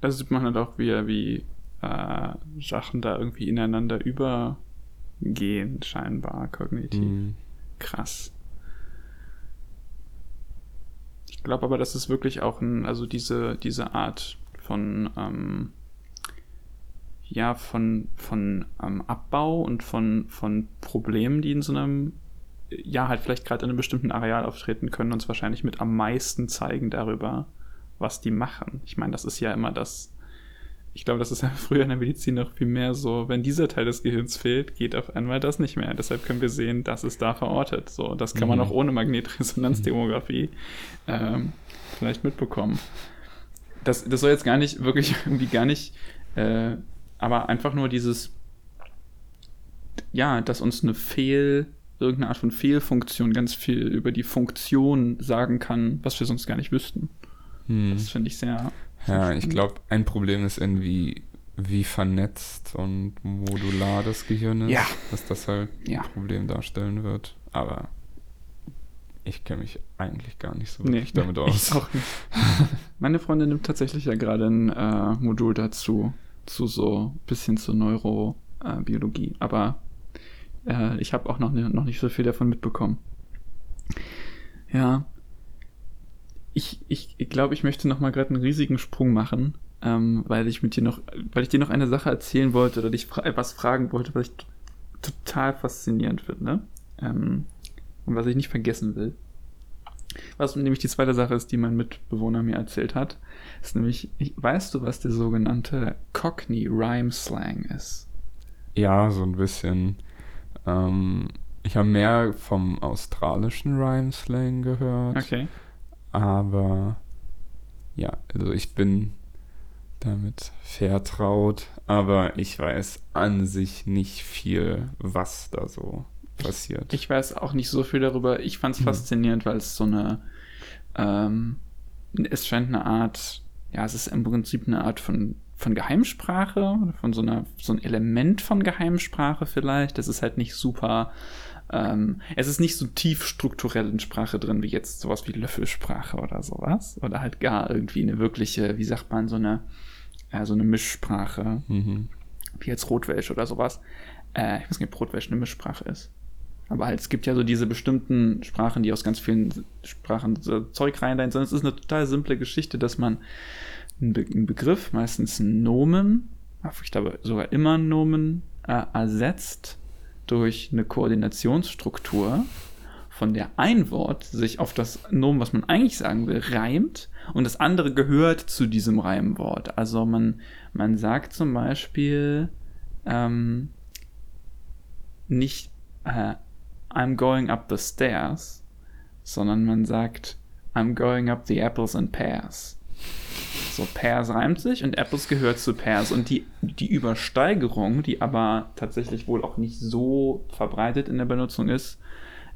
Da sieht man halt auch, wie, wie äh, Sachen da irgendwie ineinander übergehen, scheinbar kognitiv. Mhm. Krass. Ich glaube aber, das ist wirklich auch ein, also diese, diese Art von, ähm, ja, von, von ähm, Abbau und von, von Problemen, die in so einem, ja, halt vielleicht gerade in einem bestimmten Areal auftreten können, uns wahrscheinlich mit am meisten zeigen darüber, was die machen. Ich meine, das ist ja immer das, ich glaube, das ist ja früher in der Medizin noch viel mehr so, wenn dieser Teil des Gehirns fehlt, geht auf einmal das nicht mehr. Deshalb können wir sehen, das ist da verortet. So, das kann man Mhm. auch ohne Magnetresonanztomographie ähm, vielleicht mitbekommen. Das, das soll jetzt gar nicht, wirklich [LAUGHS] irgendwie gar nicht, äh, aber einfach nur dieses, ja, dass uns eine Fehl, irgendeine Art von Fehlfunktion ganz viel über die Funktion sagen kann, was wir sonst gar nicht wüssten. Hm. Das finde ich sehr, Ja, ich glaube, ein Problem ist irgendwie, wie vernetzt und modular das Gehirn ist, Ja. dass das halt Ja. ein Problem darstellen wird. Aber ich kenne mich eigentlich gar nicht so Nee, wirklich damit [LAUGHS] aus. Ich auch nicht. [LAUGHS] Meine Freundin nimmt tatsächlich ja gerade ein äh, Modul dazu, zu so ein bisschen zur Neurobiologie. Aber äh, ich habe auch noch, ne, noch nicht so viel davon mitbekommen. Ja. Ich, ich, ich glaube, ich möchte noch mal gerade einen riesigen Sprung machen, ähm, weil ich mit dir noch, weil ich dir noch eine Sache erzählen wollte oder dich fra etwas fragen wollte, was ich total faszinierend finde. Ähm, und was ich nicht vergessen will. Was nämlich die zweite Sache ist, die mein Mitbewohner mir erzählt hat, ist nämlich, ich, weißt du, was der sogenannte Cockney Rhyme Slang ist? Ja, so ein bisschen. Ähm, ich habe mehr vom australischen Rhyme-Slang gehört. Okay. Aber ja, also ich bin damit vertraut, aber ich weiß an sich nicht viel, was da so passiert. Ich weiß auch nicht so viel darüber. Ich fand es Mhm. faszinierend, weil es so eine, ähm, es scheint eine Art, ja, es ist im Prinzip eine Art von, von Geheimsprache, oder von so einer, so ein Element von Geheimsprache vielleicht. Es ist halt nicht super, ähm, es ist nicht so tief strukturell in Sprache drin, wie jetzt sowas wie Löffelsprache oder sowas. Oder halt gar irgendwie eine wirkliche, wie sagt man, so eine, äh, so eine Mischsprache, Mhm. wie jetzt Rotwelsch oder sowas. Äh, ich weiß nicht, ob Rotwelsch eine Mischsprache ist. Aber halt, es gibt ja so diese bestimmten Sprachen, die aus ganz vielen Sprachen so Zeug reinleihen, sondern es ist eine total simple Geschichte, dass man einen, Be einen Begriff, meistens einen Nomen, ich glaube sogar immer einen Nomen, äh, ersetzt durch eine Koordinationsstruktur, von der ein Wort sich auf das Nomen, was man eigentlich sagen will, reimt und das andere gehört zu diesem Reimwort. Also man, man sagt zum Beispiel ähm, nicht äh, I'm going up the stairs, sondern man sagt I'm going up the apples and pears. So, Pears reimt sich und Apples gehört zu Pears. Und die, die Übersteigerung, die aber tatsächlich wohl auch nicht so verbreitet in der Benutzung ist,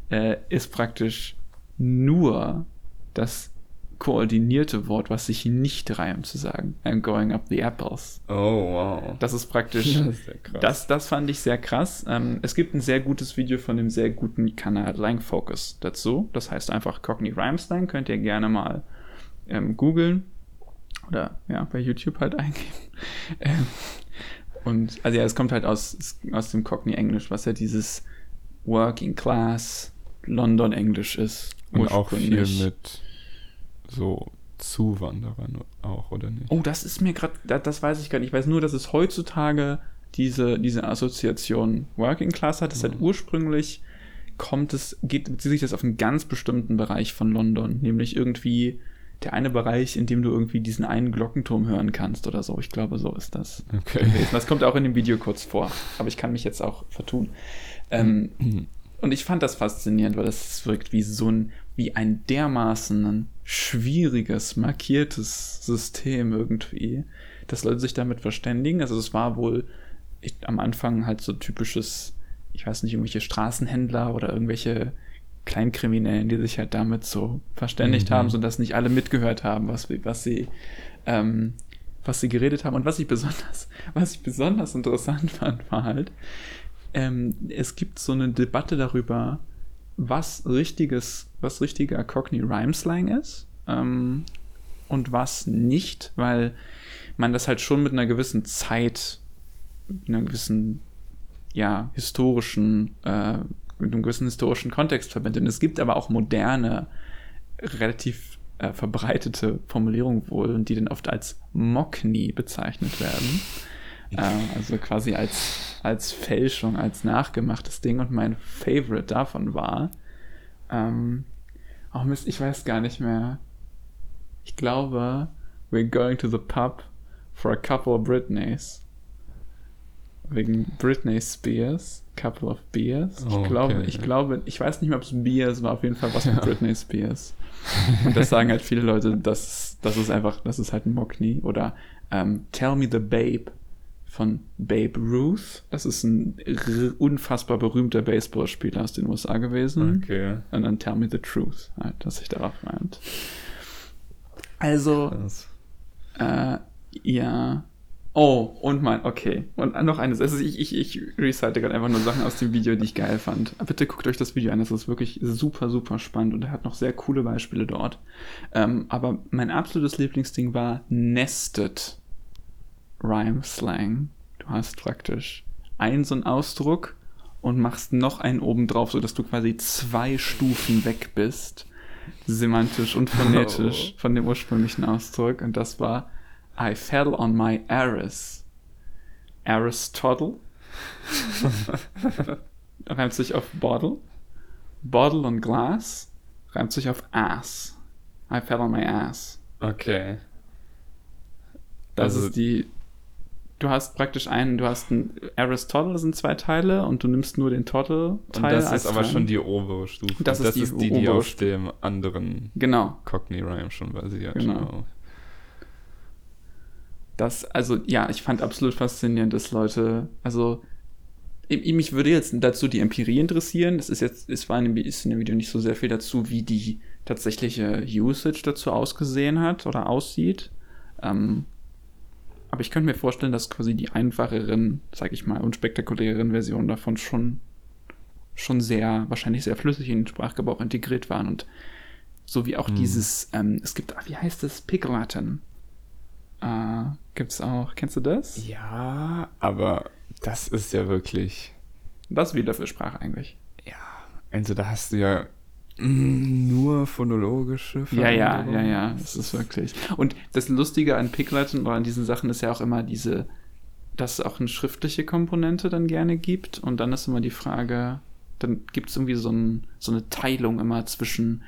äh, ist praktisch nur das koordinierte Wort, was sich nicht reimt, zu sagen. I'm going up the apples. Oh, wow. Das ist praktisch. [LAUGHS] Das ist. Das, das fand ich sehr krass. Ähm, es gibt ein sehr gutes Video von dem sehr guten Kanal Lang Focus dazu. Das heißt einfach Cockney Rhyme Slang. Könnt ihr gerne mal ähm, googeln. Oder ja, bei YouTube halt eingeben. [LAUGHS] Ähm, und also ja, es kommt halt aus, aus dem Cockney Englisch, was ja dieses Working Class London Englisch ist. Und auch viel mit so Zuwanderern auch, oder nicht? Oh, das ist mir gerade, das, das weiß ich gar nicht. Ich weiß nur, dass es heutzutage diese, diese Assoziation Working Class hat. Das hat ursprünglich kommt es, geht, bezieht sich das auf einen ganz bestimmten Bereich von London, nämlich irgendwie der eine Bereich, in dem du irgendwie diesen einen Glockenturm hören kannst oder so. Ich glaube, so ist das. Okay. Das kommt auch in dem Video kurz vor, aber ich kann mich jetzt auch vertun. Ähm, und ich fand das faszinierend, weil das wirkt wie so ein, wie ein dermaßen schwieriges, markiertes System irgendwie, dass Leute sich damit verständigen. Also es war wohl ich, am Anfang halt so typisches, ich weiß nicht, irgendwelche Straßenhändler oder irgendwelche Kleinkriminellen, die sich halt damit so verständigt Mhm. haben, sodass nicht alle mitgehört haben, was, was sie ähm, was sie geredet haben. Und was ich besonders, [LAUGHS] was ich besonders interessant [LAUGHS] fand, war halt, ähm, es gibt so eine Debatte darüber, was richtiges, was richtiger Cockney Rhyme Slang ist ähm, und was nicht, weil man das halt schon mit einer gewissen Zeit, mit einer gewissen, ja, historischen, äh, mit einem gewissen historischen Kontext verbindet. Und es gibt aber auch moderne, relativ äh, verbreitete Formulierungen wohl, die dann oft als Mockney bezeichnet werden. äh, also quasi als, als Fälschung, als nachgemachtes Ding. Und mein Favorite davon war, ähm, oh Mist, ich weiß gar nicht mehr. Ich glaube, we're going to the pub for a couple of Britneys. Wegen Britney Spears, couple of beers. Ich Oh, glaube, okay. ich glaube, ich weiß nicht mehr, ob es Beers war, auf jeden Fall was mit Britney Spears. [LAUGHS] Und das sagen halt viele Leute, das, das ist einfach, das ist halt ein Mockney. Oder ähm, Tell Me the Babe von Babe Ruth. Das ist ein unfassbar berühmter Baseballspieler aus den USA gewesen. Okay. Und dann Tell Me the Truth, halt, dass sich darauf reimt. Also, äh, ja. Oh, und mein, okay. Und noch eines. Also ich, ich, ich recite gerade einfach nur Sachen aus dem Video, die ich geil fand. Bitte guckt euch das Video an, das ist wirklich super, super spannend und er hat noch sehr coole Beispiele dort. Ähm, aber mein absolutes Lieblingsding war Nested Rhyme Slang. Du hast praktisch einen so einen Ausdruck und machst noch einen oben drauf, sodass du quasi zwei Stufen weg bist. Semantisch und phonetisch [LAUGHS] von dem ursprünglichen Ausdruck. Und das war I fell on my Aris. Aristotle. [LAUGHS] reimt sich auf Bottle. Bottle und Glass reimt sich auf Ass. I fell on my ass. Okay. Das Also- ist die. Du hast praktisch einen, du hast ein Aristotle, sind zwei Teile, und du nimmst nur den Und Total-Teil. das ist aber Reim. schon die obere Stufe. Das ist die die, die obere auf dem anderen Genau. Cockney Rhyme schon basiert. Genau. Das, also ja, ich fand absolut faszinierend, dass Leute, also mich würde jetzt dazu die Empirie interessieren. Das ist jetzt, es war in dem, ist in dem Video nicht so sehr viel dazu, wie die tatsächliche Usage dazu ausgesehen hat oder aussieht. Ähm, aber ich könnte mir vorstellen, dass quasi die einfacheren, sag ich mal, unspektakuläreren Versionen davon schon, schon sehr, wahrscheinlich sehr flüssig in den Sprachgebrauch integriert waren und so wie auch Hm. dieses, ähm, es gibt, wie heißt das, Picklatten. Äh, Gibt's auch. Kennst du das? Ja, aber das ist ja wirklich. Das ist wieder für Sprache eigentlich. Ja, also da hast du ja nur phonologische Ja, ja, ja, ja, das ist wirklich. Und das Lustige an Pigletten oder an diesen Sachen ist ja auch immer diese, dass es auch eine schriftliche Komponente dann gerne gibt. Und dann ist immer die Frage, dann gibt es irgendwie so, ein, so eine Teilung immer zwischen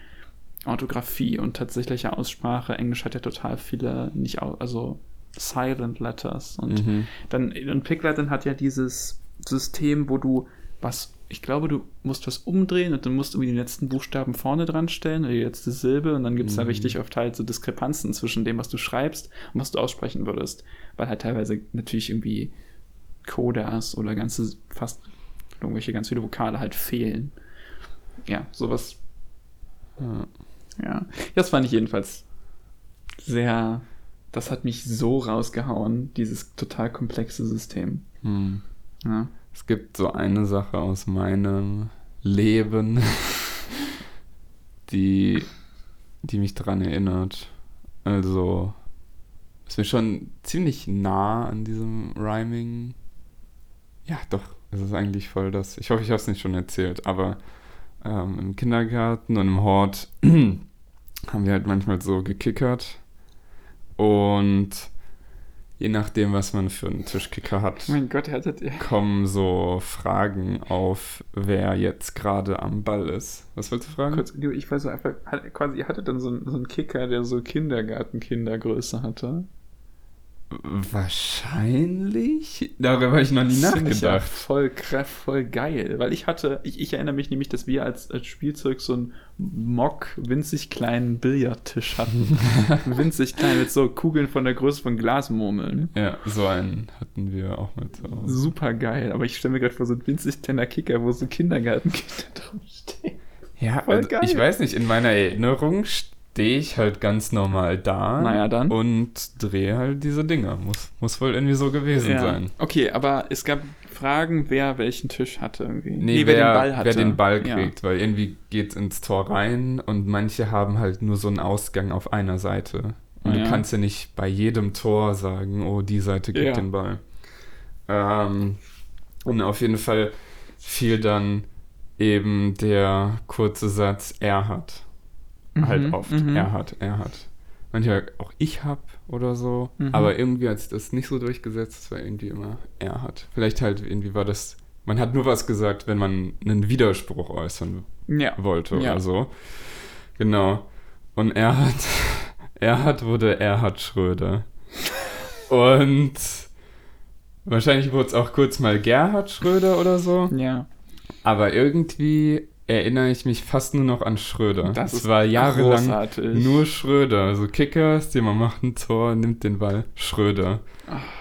Orthographie und tatsächlicher Aussprache. Englisch hat ja total viele, nicht, also Silent Letters. Und Mhm. dann, und Pigletten hat ja dieses System, wo du was, ich glaube, du musst was umdrehen und dann musst du irgendwie den letzten Buchstaben vorne dran stellen oder die letzte Silbe und dann gibt es da Mhm. richtig oft halt so Diskrepanzen zwischen dem, was du schreibst und was du aussprechen würdest. Weil halt teilweise natürlich irgendwie Codas oder ganze, fast irgendwelche ganz viele Vokale halt fehlen. Ja, sowas Ja. ja, das fand ich jedenfalls sehr. Das hat mich so rausgehauen, dieses total komplexe System. Hm. Ja. Es gibt so eine Sache aus meinem Leben, [LAUGHS] die, die mich dran erinnert. Also, ist mir schon ziemlich nah an diesem Rhyming. Ja, doch, es ist eigentlich voll das. Ich hoffe, ich habe es nicht schon erzählt, aber ähm, im Kindergarten und im Hort [CLEARS THROAT] haben wir halt manchmal so gekickert. Und je nachdem, was man für einen Tischkicker hat, Mein Gott, hattet ihr. kommen so Fragen auf, wer jetzt gerade am Ball ist. Was wolltest du fragen? Kurz, ich weiß so einfach, quasi, ihr hattet dann so, einen- so einen Kicker, der so Kindergartenkindergröße hatte. Wahrscheinlich? Darüber habe ich noch nie Das ich ja nachgedacht. voll krass, voll geil. Weil ich hatte, ich, ich erinnere mich nämlich, dass wir als, als Spielzeug so einen Mock winzig kleinen Billardtisch hatten. [LAUGHS] winzig klein mit so Kugeln von der Größe von Glasmurmeln. Ja, so einen hatten wir auch mit. Super geil, aber ich stelle mir gerade vor so ein winzig kleiner Kicker, wo so Kindergartenkinder [LAUGHS] draufstehen. Ja, Voll also geil. ich weiß nicht, in meiner Erinnerung stehe ich halt ganz normal da Naja, dann. und drehe halt diese Dinger. Muss, muss wohl irgendwie so gewesen sein. Okay, aber es gab Fragen, wer welchen Tisch hatte irgendwie. Nee, wer, wer, den Ball hatte. wer den Ball Ja. kriegt, weil irgendwie geht ins Tor rein und manche haben halt nur so einen Ausgang auf einer Seite. Und Ah, du ja. kannst ja nicht bei jedem Tor sagen, oh, die Seite kriegt Ja. den Ball. Ähm, und auf jeden Fall fiel dann eben der kurze Satz, er hat. Halt Mhm, oft, mhm. er hat, er hat. Manchmal auch ich hab oder so, Mhm. aber irgendwie hat sich das nicht so durchgesetzt, es war irgendwie immer er hat. Vielleicht halt irgendwie war das, man hat nur was gesagt, wenn man einen Widerspruch äußern Ja. wollte Ja. oder so. Genau. Und er hat, [LAUGHS] er hat wurde Erhard Schröder. Und wahrscheinlich wurde es auch kurz mal Gerhard Schröder oder so. Ja. Aber irgendwie erinnere ich mich fast nur noch an Schröder. Das ist war jahrelang großartig. nur Schröder. Also Kickers, jemand macht ein Tor, nimmt den Ball, Schröder.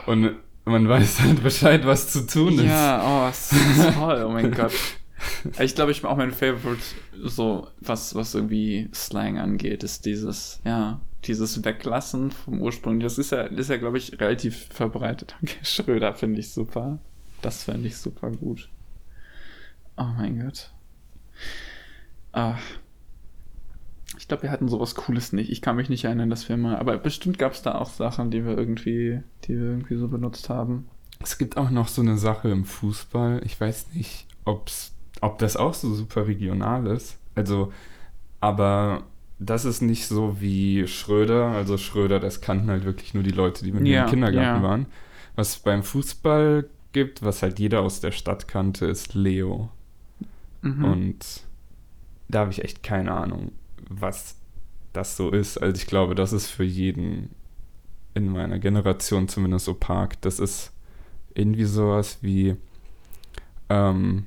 Und man weiß halt Bescheid, was zu tun ist. Ja, oh, das ist [LAUGHS] toll, oh mein Gott. Ich glaube, ich bin auch mein Favorite, so was, was irgendwie Slang angeht, ist dieses, ja, dieses Weglassen vom Ursprung. Das ist ja, das ist ja, glaube ich, relativ verbreitet. Okay, [LAUGHS] Schröder finde ich super. Das fände ich super gut. Oh mein Gott. Ah. Ich glaube, wir hatten sowas Cooles nicht. Ich kann mich nicht erinnern, dass wir mal. Aber bestimmt gab es da auch Sachen, die wir irgendwie, die wir irgendwie so benutzt haben. Es gibt auch noch so eine Sache im Fußball. Ich weiß nicht, ob's, ob das auch so super regional ist. Also, aber das ist nicht so wie Schröder. Also Schröder, das kannten halt wirklich nur die Leute, die mit mir Ja, im Kindergarten ja. waren. Was es beim Fußball gibt, was halt jeder aus der Stadt kannte, ist Leo. Mhm. Und da habe ich echt keine Ahnung, was das so ist. Also ich glaube, das ist für jeden in meiner Generation zumindest so Park. Das ist irgendwie sowas wie ähm,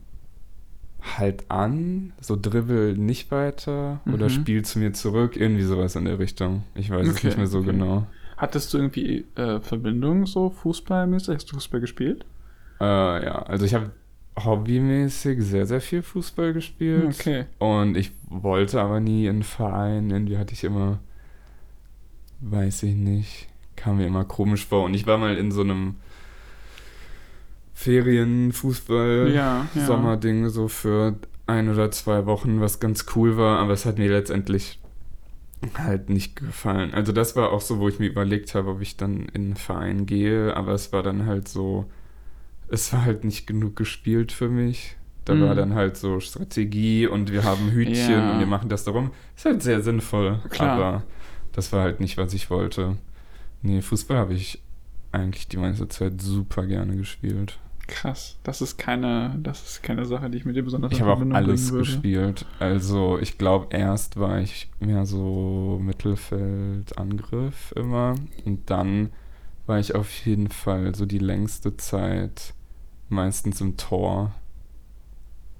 halt an, so dribbel nicht weiter oder Mhm. spiel zu mir zurück, irgendwie sowas in der Richtung. Ich weiß es Okay, nicht mehr so okay. genau. Hattest du irgendwie äh, Verbindung so fußballmäßig? Hast du Fußball gespielt? Äh, ja, also ich habe hobbymäßig sehr, sehr viel Fußball gespielt. Okay. Und ich wollte aber nie in einen Verein. Irgendwie hatte ich immer, weiß ich nicht, kam mir immer komisch vor. Und ich war mal in so einem Ferienfußball Ja, ja. Sommerding so für ein oder zwei Wochen, was ganz cool war, aber es hat mir letztendlich halt nicht gefallen. Also das war auch so, wo ich mir überlegt habe, ob ich dann in einen Verein gehe, aber es war dann halt so, es war halt nicht genug gespielt für mich. Da Mhm. war dann halt so Strategie und wir haben Hütchen Ja. und wir machen das darum. Ist halt sehr sinnvoll, Klar. aber das war halt nicht, was ich wollte. Nee, Fußball habe ich eigentlich die meiste Zeit super gerne gespielt. Krass. Das ist keine, das ist keine Sache, die ich mit dir besonders Ich habe auch alles gespielt. Also ich glaube, erst war ich mehr so Mittelfeld, Angriff immer. Und dann war ich auf jeden Fall so die längste Zeit meistens im Tor.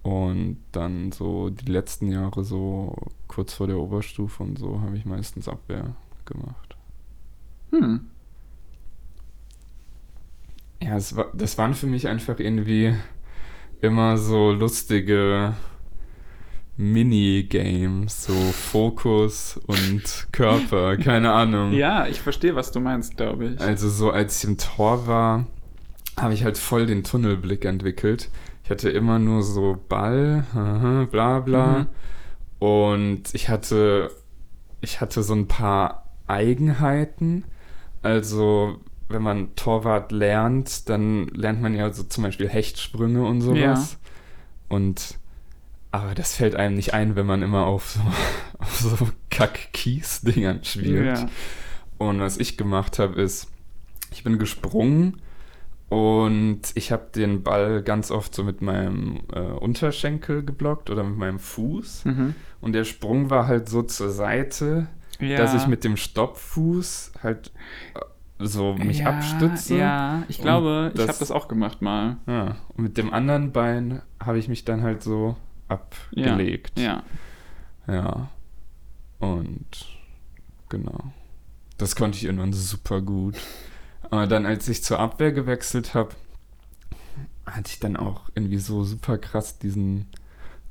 Und dann so die letzten Jahre so kurz vor der Oberstufe und so habe ich meistens Abwehr gemacht. Hm. Ja, es war, das waren für mich einfach irgendwie immer so lustige Minigames, so Fokus und Körper, [LAUGHS] keine Ahnung. Ja, ich verstehe, was du meinst, glaube ich. Also so als ich im Tor war, habe ich halt voll den Tunnelblick entwickelt. Ich hatte immer nur so Ball, aha, bla bla. Mhm. Und ich hatte, ich hatte so ein paar Eigenheiten. Also, wenn man Torwart lernt, dann lernt man ja so zum Beispiel Hechtsprünge und sowas. Und aber das fällt einem nicht ein, wenn man immer auf so, [LAUGHS] auf so Kack-Kies-Dingern spielt. Ja. Und was ich gemacht habe, ist, ich bin gesprungen und ich habe den Ball ganz oft so mit meinem äh, Unterschenkel geblockt oder mit meinem Fuß. Mhm. Und der Sprung war halt so zur Seite, ja. dass ich mit dem Stoppfuß halt äh, so mich ja, abstütze. Ja, ich glaube, ich das- habe das auch gemacht mal. Ja, Und mit dem anderen Bein habe ich mich dann halt so abgelegt. Ja. Ja. Und genau. Das konnte ich irgendwann super gut. Aber dann, als ich zur Abwehr gewechselt habe, hatte ich dann auch irgendwie so super krass diesen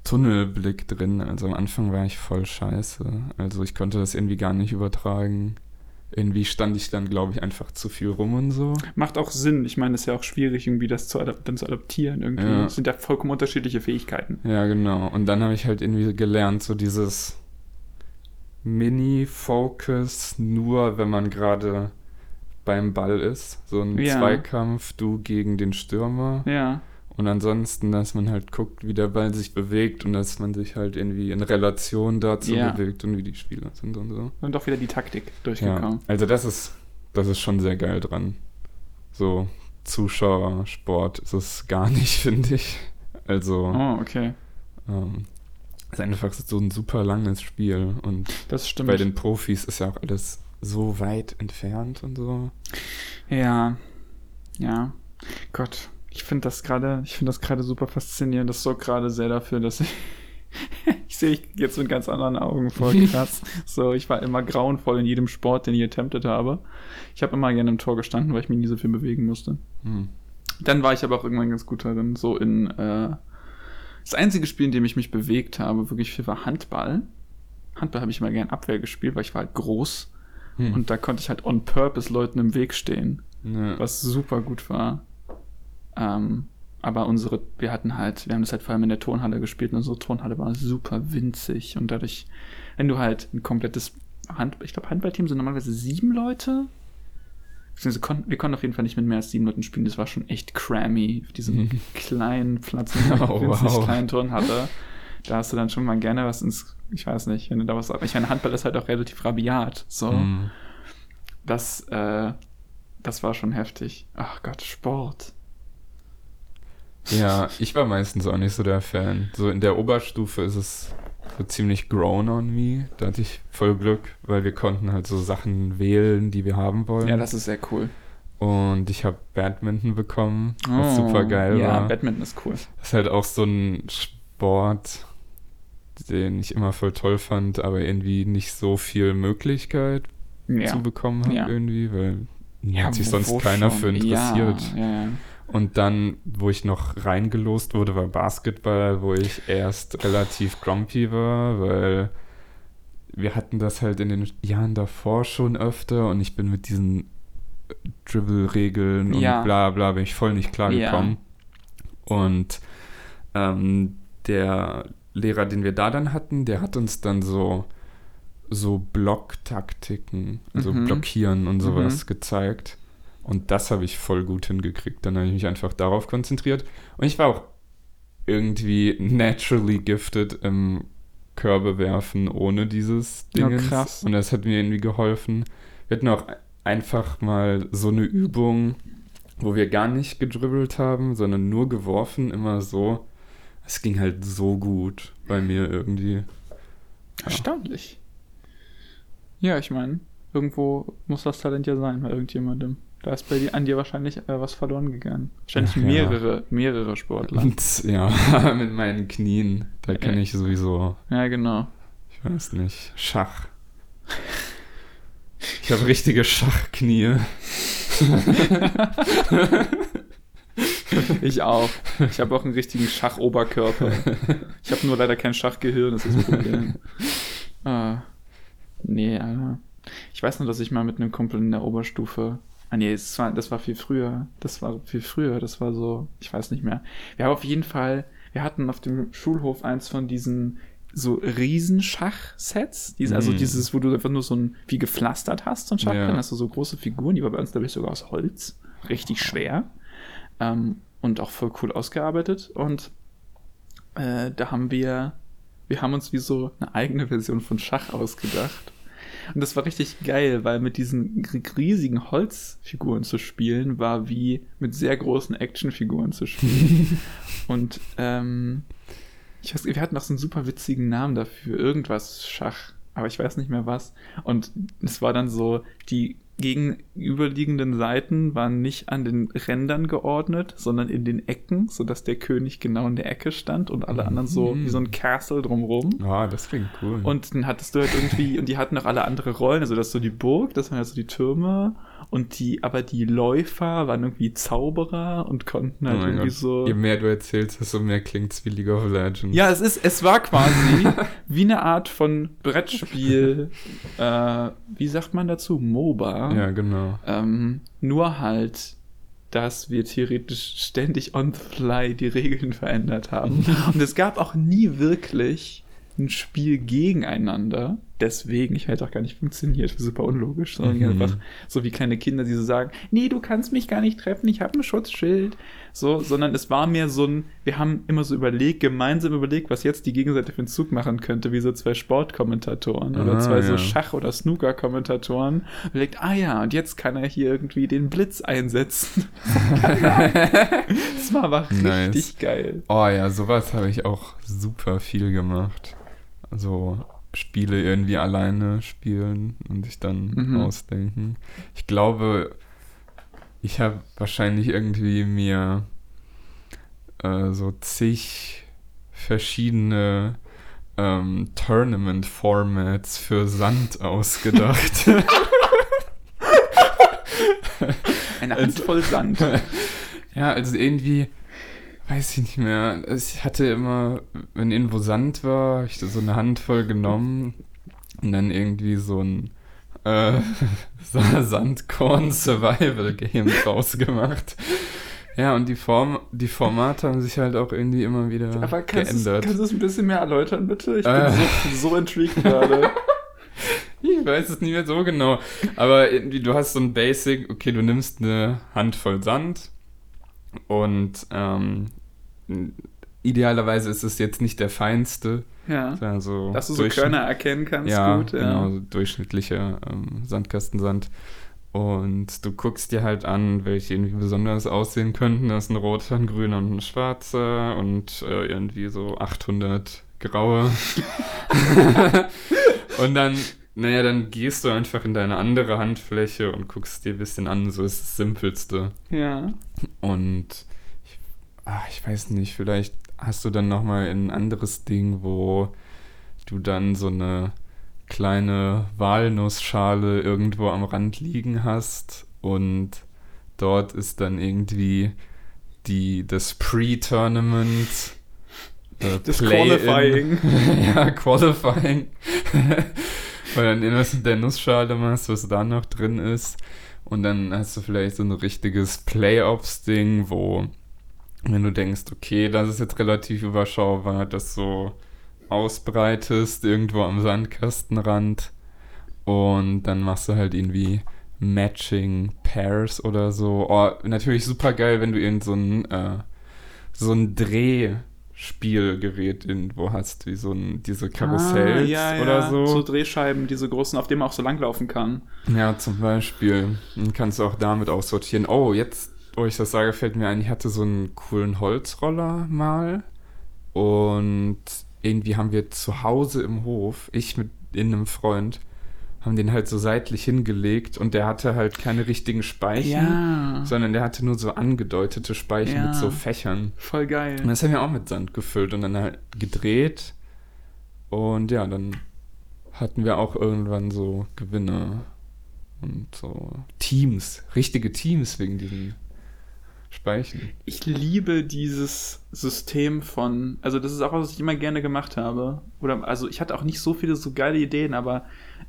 Tunnelblick drin. Also am Anfang war ich voll scheiße. Also ich konnte das irgendwie gar nicht übertragen. Irgendwie stand ich dann, glaube ich, einfach zu viel rum und so. Macht auch Sinn. Ich meine, es ist ja auch schwierig, irgendwie das zu, dann zu adaptieren. Irgendwie. Ja. Es sind ja vollkommen unterschiedliche Fähigkeiten. Ja, genau. Und dann habe ich halt irgendwie gelernt, so dieses Mini-Focus, nur wenn man gerade beim Ball ist. So ein Ja. Zweikampf, du gegen den Stürmer. Ja. Und ansonsten, dass man halt guckt, wie der Ball sich bewegt und dass man sich halt irgendwie in Relation dazu Ja. bewegt und wie die Spieler sind und so. Und auch wieder die Taktik Ja, durchgekommen. also das ist, das ist schon sehr geil dran. So Zuschauersport ist es gar [LAUGHS] nicht, finde ich. Also Oh, okay. ähm, ist einfach so ein super langes Spiel und Das stimmt. bei den Profis ist ja auch alles so weit entfernt und so. Ja, ja. Gott, ich finde das gerade, ich finde das gerade super faszinierend. Das sorgt gerade sehr dafür, dass ich, [LAUGHS] ich sehe jetzt mit ganz anderen Augen voll [LAUGHS] krass. so, ich war immer grauenvoll in jedem Sport, den ich attempted habe. Ich habe immer gerne im Tor gestanden, weil ich mich nie so viel bewegen musste. Hm. Dann war ich aber auch irgendwann ganz gut darin, so in, äh, das einzige Spiel, in dem ich mich bewegt habe, wirklich viel, war Handball. Handball habe ich immer gern Abwehr gespielt, weil ich war halt groß. Hm. Und da konnte ich halt on purpose Leuten im Weg stehen ja. was super gut war. Ähm, aber unsere, wir hatten halt, wir haben das halt vor allem in der Turnhalle gespielt und unsere Turnhalle war super winzig und dadurch, wenn du halt ein komplettes Hand, ich glaube Handballteam sind normalerweise sieben Leute. Beziehungsweise konnten- Wir konnten auf jeden Fall nicht mit mehr als sieben Leuten spielen. Das war schon echt crammy auf diesem [LAUGHS] kleinen Platz der Oh, wow. kleinen Turnhalle. Da hast du dann schon mal gerne was ins, ich weiß nicht, wenn du da was, ich meine, Handball ist halt auch relativ rabiat. So Hm. das, äh, das war schon heftig. Ach Gott, Sport. Ja, ich war meistens auch nicht so der Fan. So in der Oberstufe ist es so ziemlich grown on me. Da hatte ich voll Glück, weil wir konnten halt so Sachen wählen, die wir haben wollen. Ja, das ist sehr cool. Und ich habe Badminton bekommen, was super geil Oh, ja, war. Badminton ist cool. Das ist halt auch so ein Sport, den ich immer voll toll fand, aber irgendwie nicht so viel Möglichkeit Ja. zu bekommen habe Ja. irgendwie, weil ja, hat sich sonst keiner schon? für interessiert. Und dann, wo ich noch reingelost wurde, war Basketball, wo ich erst relativ grumpy war, weil wir hatten das halt in den Jahren davor schon öfter und ich bin mit diesen Dribble-Regeln und bla bla bin ich voll nicht klargekommen. Und ähm, der Lehrer, den wir da dann hatten, der hat uns dann so so Blocktaktiken, also Mhm. Blockieren und sowas Mhm. gezeigt. Und das habe ich voll gut hingekriegt. Dann habe ich mich einfach darauf konzentriert. Und ich war auch irgendwie naturally gifted im Körbe werfen ohne dieses Ja, Ding. krass. Und das hat mir irgendwie geholfen. Wir hatten auch einfach mal so eine Übung, wo wir gar nicht gedribbelt haben, sondern nur geworfen, immer so. Es ging halt so gut bei mir irgendwie. Erstaunlich. Ja, ich meine, irgendwo muss das Talent ja sein bei irgendjemandem. Da ist bei dir, an dir wahrscheinlich äh, was verloren gegangen. Wahrscheinlich Ach ja. mehrere, mehrere Sportler. [LAUGHS] Und ja, [LAUGHS] mit meinen Knien, da kann Ja. ich sowieso, Ja, genau. ich weiß nicht, Schach. Ich habe richtige Schachknie. [LAUGHS] [LAUGHS] Ich auch. Ich habe auch einen richtigen Schachoberkörper. Ich habe nur leider kein Schachgehirn, das ist das Problem. [LAUGHS] ah, nee, Alter. Ich weiß nur, dass ich mal mit einem Kumpel in der Oberstufe. Ah nee, das war, das war viel früher. Das war viel früher. Das war so, ich weiß nicht mehr. Wir haben auf jeden Fall, wir hatten auf dem Schulhof eins von diesen so Riesenschachsets. Diese, Also Mhm. dieses, wo du einfach nur so ein, wie gepflastert hast, so ein Schachbrett. Ja. Hast du so große Figuren, die war bei uns, glaube ich, sogar aus Holz. Richtig schwer. Ähm, und auch voll cool ausgearbeitet. Und äh, da haben wir, wir haben uns wie so eine eigene Version von Schach ausgedacht. Und das war richtig geil, weil mit diesen riesigen Holzfiguren zu spielen, war wie mit sehr großen Actionfiguren zu spielen. [LAUGHS] und ähm, ich weiß, wir hatten auch so einen super witzigen Namen dafür, irgendwas Schach, aber ich weiß nicht mehr was. Und es war dann so, die gegenüberliegenden Seiten waren nicht an den Rändern geordnet, sondern in den Ecken, sodass der König genau in der Ecke stand und alle anderen so wie so ein Castle drumrum. Ah, das klingt cool. Und dann hattest du halt irgendwie, und die hatten auch alle andere Rollen, also das ist so die Burg, das waren ja so die Türme, und die, aber die Läufer waren irgendwie Zauberer und konnten oh halt mein irgendwie Gott. so. Je mehr du erzählst, desto mehr klingt es wie League of Legends. Ja, es ist, es war quasi [LAUGHS] wie eine Art von Brettspiel, äh, wie sagt man dazu? MOBA. Ja, genau. Ähm, nur halt, dass wir theoretisch ständig on the fly die Regeln [LAUGHS] verändert haben. Und es gab auch nie wirklich ein Spiel gegeneinander. Deswegen, ich hätte auch gar nicht funktioniert, super unlogisch, sondern Mhm. einfach so wie kleine Kinder, die so sagen, nee, du kannst mich gar nicht treffen, ich habe ein Schutzschild. So, sondern es war mehr so ein, wir haben immer so überlegt, gemeinsam überlegt, was jetzt die Gegenseite für einen Zug machen könnte, wie so zwei Sportkommentatoren oder Ah, zwei so ja. Schach- oder Snooker-Kommentatoren. Überlegt, ah ja, und jetzt kann er hier irgendwie den Blitz einsetzen. [LAUGHS] das war aber Nice. richtig geil. Oh ja, sowas habe ich auch super viel gemacht. Also Spiele irgendwie alleine spielen und sich dann Mhm. ausdenken. Ich glaube, ich habe wahrscheinlich irgendwie mir äh, so zig verschiedene ähm, Tournament-Formats für Sand [LAUGHS] ausgedacht. Eine Handvoll Sand. [LAUGHS] Ja, also irgendwie, weiß ich nicht mehr. Ich hatte immer, wenn irgendwo Sand war, hab ich da so eine Handvoll genommen und dann irgendwie so ein äh, [LAUGHS] Sandkorn-Survival-Game [LAUGHS] draus gemacht. Ja, und die Form, die Formate haben sich halt auch irgendwie immer wieder Aber kannst geändert. kannst du es ein bisschen mehr erläutern, bitte? Ich Äh. bin so, so intrigued gerade. [LAUGHS] Ich weiß es nicht mehr so genau. Aber irgendwie, du hast so ein Basic, okay, du nimmst eine Handvoll Sand und ähm, idealerweise ist es jetzt nicht der feinste. Ja. Also Dass du so Körner erkennen kannst, ja, gut. Ja. genau, so durchschnittlicher ähm, Sandkastensand. Und du guckst dir halt an, welche irgendwie besonders aussehen könnten. Da ist ein roter, ein grüner und ein schwarzer und äh, irgendwie so 800 graue. [LAUGHS] [LAUGHS] und dann, naja, dann gehst du einfach in deine andere Handfläche und guckst dir ein bisschen an. So ist das Simpelste. ja. Und ich, ah, ich weiß nicht, vielleicht hast du dann nochmal ein anderes Ding, wo du dann so eine kleine Walnussschale irgendwo am Rand liegen hast und dort ist dann irgendwie die, das Pre-Tournament. äh, Das. Qualifying. [LAUGHS] ja, Qualifying. [LAUGHS] Weil dann irgendwas mit der Nussschale machst, was da noch drin ist. Und dann hast du vielleicht so ein richtiges Playoffs-Ding, wo, wenn du denkst, okay, das ist jetzt relativ überschaubar, das so ausbreitest, irgendwo am Sandkastenrand Und dann machst du halt irgendwie Matching Pairs oder so. Oh, natürlich super geil, wenn du irgend so ein, äh, so ein Drehspielgerät irgendwo hast, wie so ein, diese Karussells Ah, ja, oder ja. so. So Drehscheiben, diese großen, auf denen man auch so langlaufen kann. Ja, zum Beispiel. Dann kannst du auch damit aussortieren. Oh, jetzt, wo ich das sage, fällt mir ein, ich hatte so einen coolen Holzroller mal. Und irgendwie haben wir zu Hause im Hof, ich mit in einem Freund, haben den halt so seitlich hingelegt und der hatte halt keine richtigen Speichen, Ja. sondern der hatte nur so angedeutete Speichen Ja. mit so Fächern. Voll geil. Und das haben wir auch mit Sand gefüllt und dann halt gedreht. Und ja, dann hatten wir auch irgendwann so Gewinne und so Teams, richtige Teams wegen diesen Speichen. Ich liebe dieses System von, also das ist auch was, was ich immer gerne gemacht habe. Oder also ich hatte auch nicht so viele so geile Ideen, aber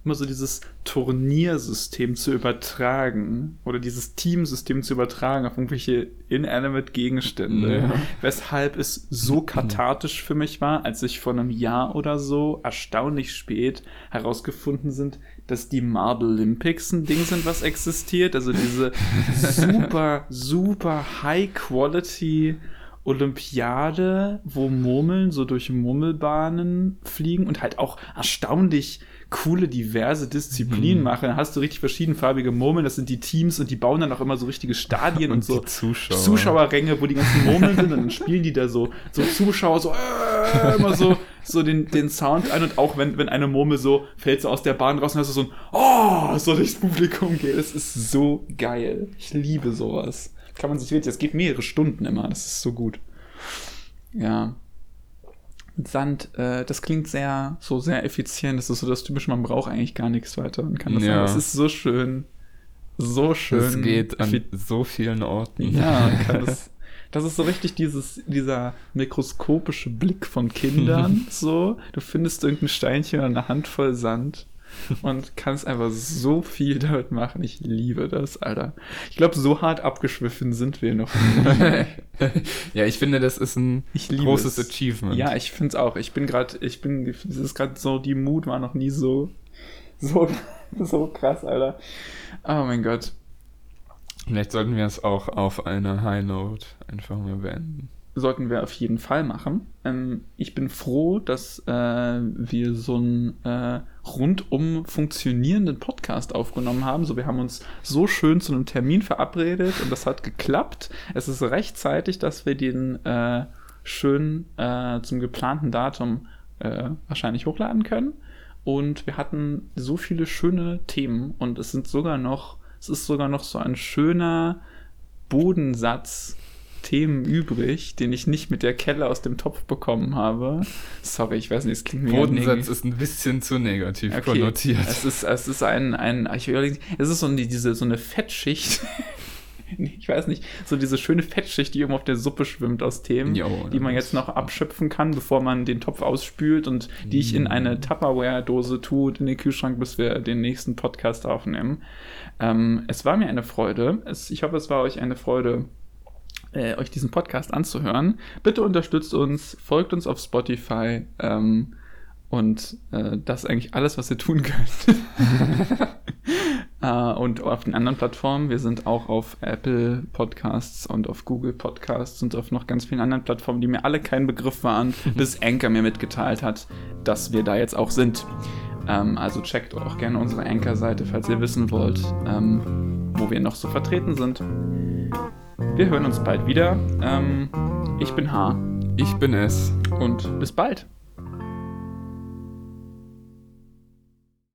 immer so dieses Turniersystem zu übertragen oder dieses Teamsystem zu übertragen auf irgendwelche inanimate Gegenstände. Ja. Weshalb es so [LAUGHS] kathartisch für mich war, als ich vor einem Jahr oder so erstaunlich spät herausgefunden sind, dass die Marble Olympics ein Ding sind, was existiert. Also diese super, [LAUGHS] super High Quality Olympiade, wo Murmeln so durch Murmelbahnen fliegen und halt auch erstaunlich coole, diverse Disziplinen Mhm. machen. Da hast du richtig verschiedenfarbige Murmeln, das sind die Teams und die bauen dann auch immer so richtige Stadien [LAUGHS] und, Und so Zuschauer. Zuschauerränge, wo die ganzen Murmeln sind und dann spielen die da so, so Zuschauer so äh, immer so, so den, den Sound ein und auch wenn, wenn eine Murmel so fällt so aus der Bahn raus und hast du so ein Oh, so durchs Publikum geht. Das ist so geil. Ich liebe sowas. Kann man sich wirklich, das geht mehrere Stunden immer, das ist so gut. Ja. Sand, äh, das klingt sehr, so sehr effizient. Das ist so das typische, man braucht eigentlich gar nichts weiter und kann das Ja. ja. Das ist so schön. So schön. Das geht an so vielen Orten. ja, [LAUGHS] man kann das, das ist so richtig dieses, dieser mikroskopische Blick von Kindern. [LAUGHS] so, du findest irgendein Steinchen oder eine Handvoll Sand [LAUGHS] und kannst einfach so viel damit machen. Ich liebe das, Alter. Ich glaube, so hart abgeschwiffen sind wir noch. [LAUGHS] ja, ich finde, das ist ein großes es. Achievement. Ja, ich finde es auch. Ich bin gerade, ich bin, es ist gerade so, die Mut war noch nie so, so, [LAUGHS] so krass, Alter. Oh mein Gott. Vielleicht sollten wir es auch auf einer High Note einfach mal beenden. sollten wir auf jeden Fall machen. Ähm, ich bin froh, dass äh, wir so einen äh, rundum funktionierenden Podcast aufgenommen haben. So, wir haben uns so schön zu einem Termin verabredet und das hat geklappt. Es ist rechtzeitig, dass wir den äh, schön äh, zum geplanten Datum äh, wahrscheinlich hochladen können. Und wir hatten so viele schöne Themen und es sind sogar noch, es ist sogar noch so ein schöner Bodensatz Themen übrig, den ich nicht mit der Kelle aus dem Topf bekommen habe. Sorry, ich weiß nicht, es klingt mir Bodensatz ist ein bisschen zu negativ Okay. konnotiert. Es ist, es ist ein, ein ich überlege, es ist so eine, diese, so eine Fettschicht. [LAUGHS] ich weiß nicht, so diese schöne Fettschicht, die oben auf der Suppe schwimmt aus Themen, Jo, die man jetzt noch abschöpfen kann, bevor man den Topf ausspült und die ich in Mm. eine Tupperware-Dose tue und in den Kühlschrank, bis wir den nächsten Podcast aufnehmen. Ähm, es war mir eine Freude. Es, ich hoffe, es war euch eine Freude, äh, euch diesen Podcast anzuhören. Bitte unterstützt uns, folgt uns auf Spotify ähm, und äh, das ist eigentlich alles, was ihr tun könnt. [LAUGHS] [LAUGHS] äh, und auf den anderen Plattformen, wir sind auch auf Apple Podcasts und auf Google Podcasts und auf noch ganz vielen anderen Plattformen, die mir alle kein Begriff waren, [LAUGHS] bis Anchor mir mitgeteilt hat, dass wir da jetzt auch sind. Ähm, also checkt auch gerne unsere Anchor-Seite, falls ihr wissen wollt, ähm, wo wir noch so vertreten sind. Wir hören uns bald wieder. Ähm, ich bin H Ich bin es. und bis bald.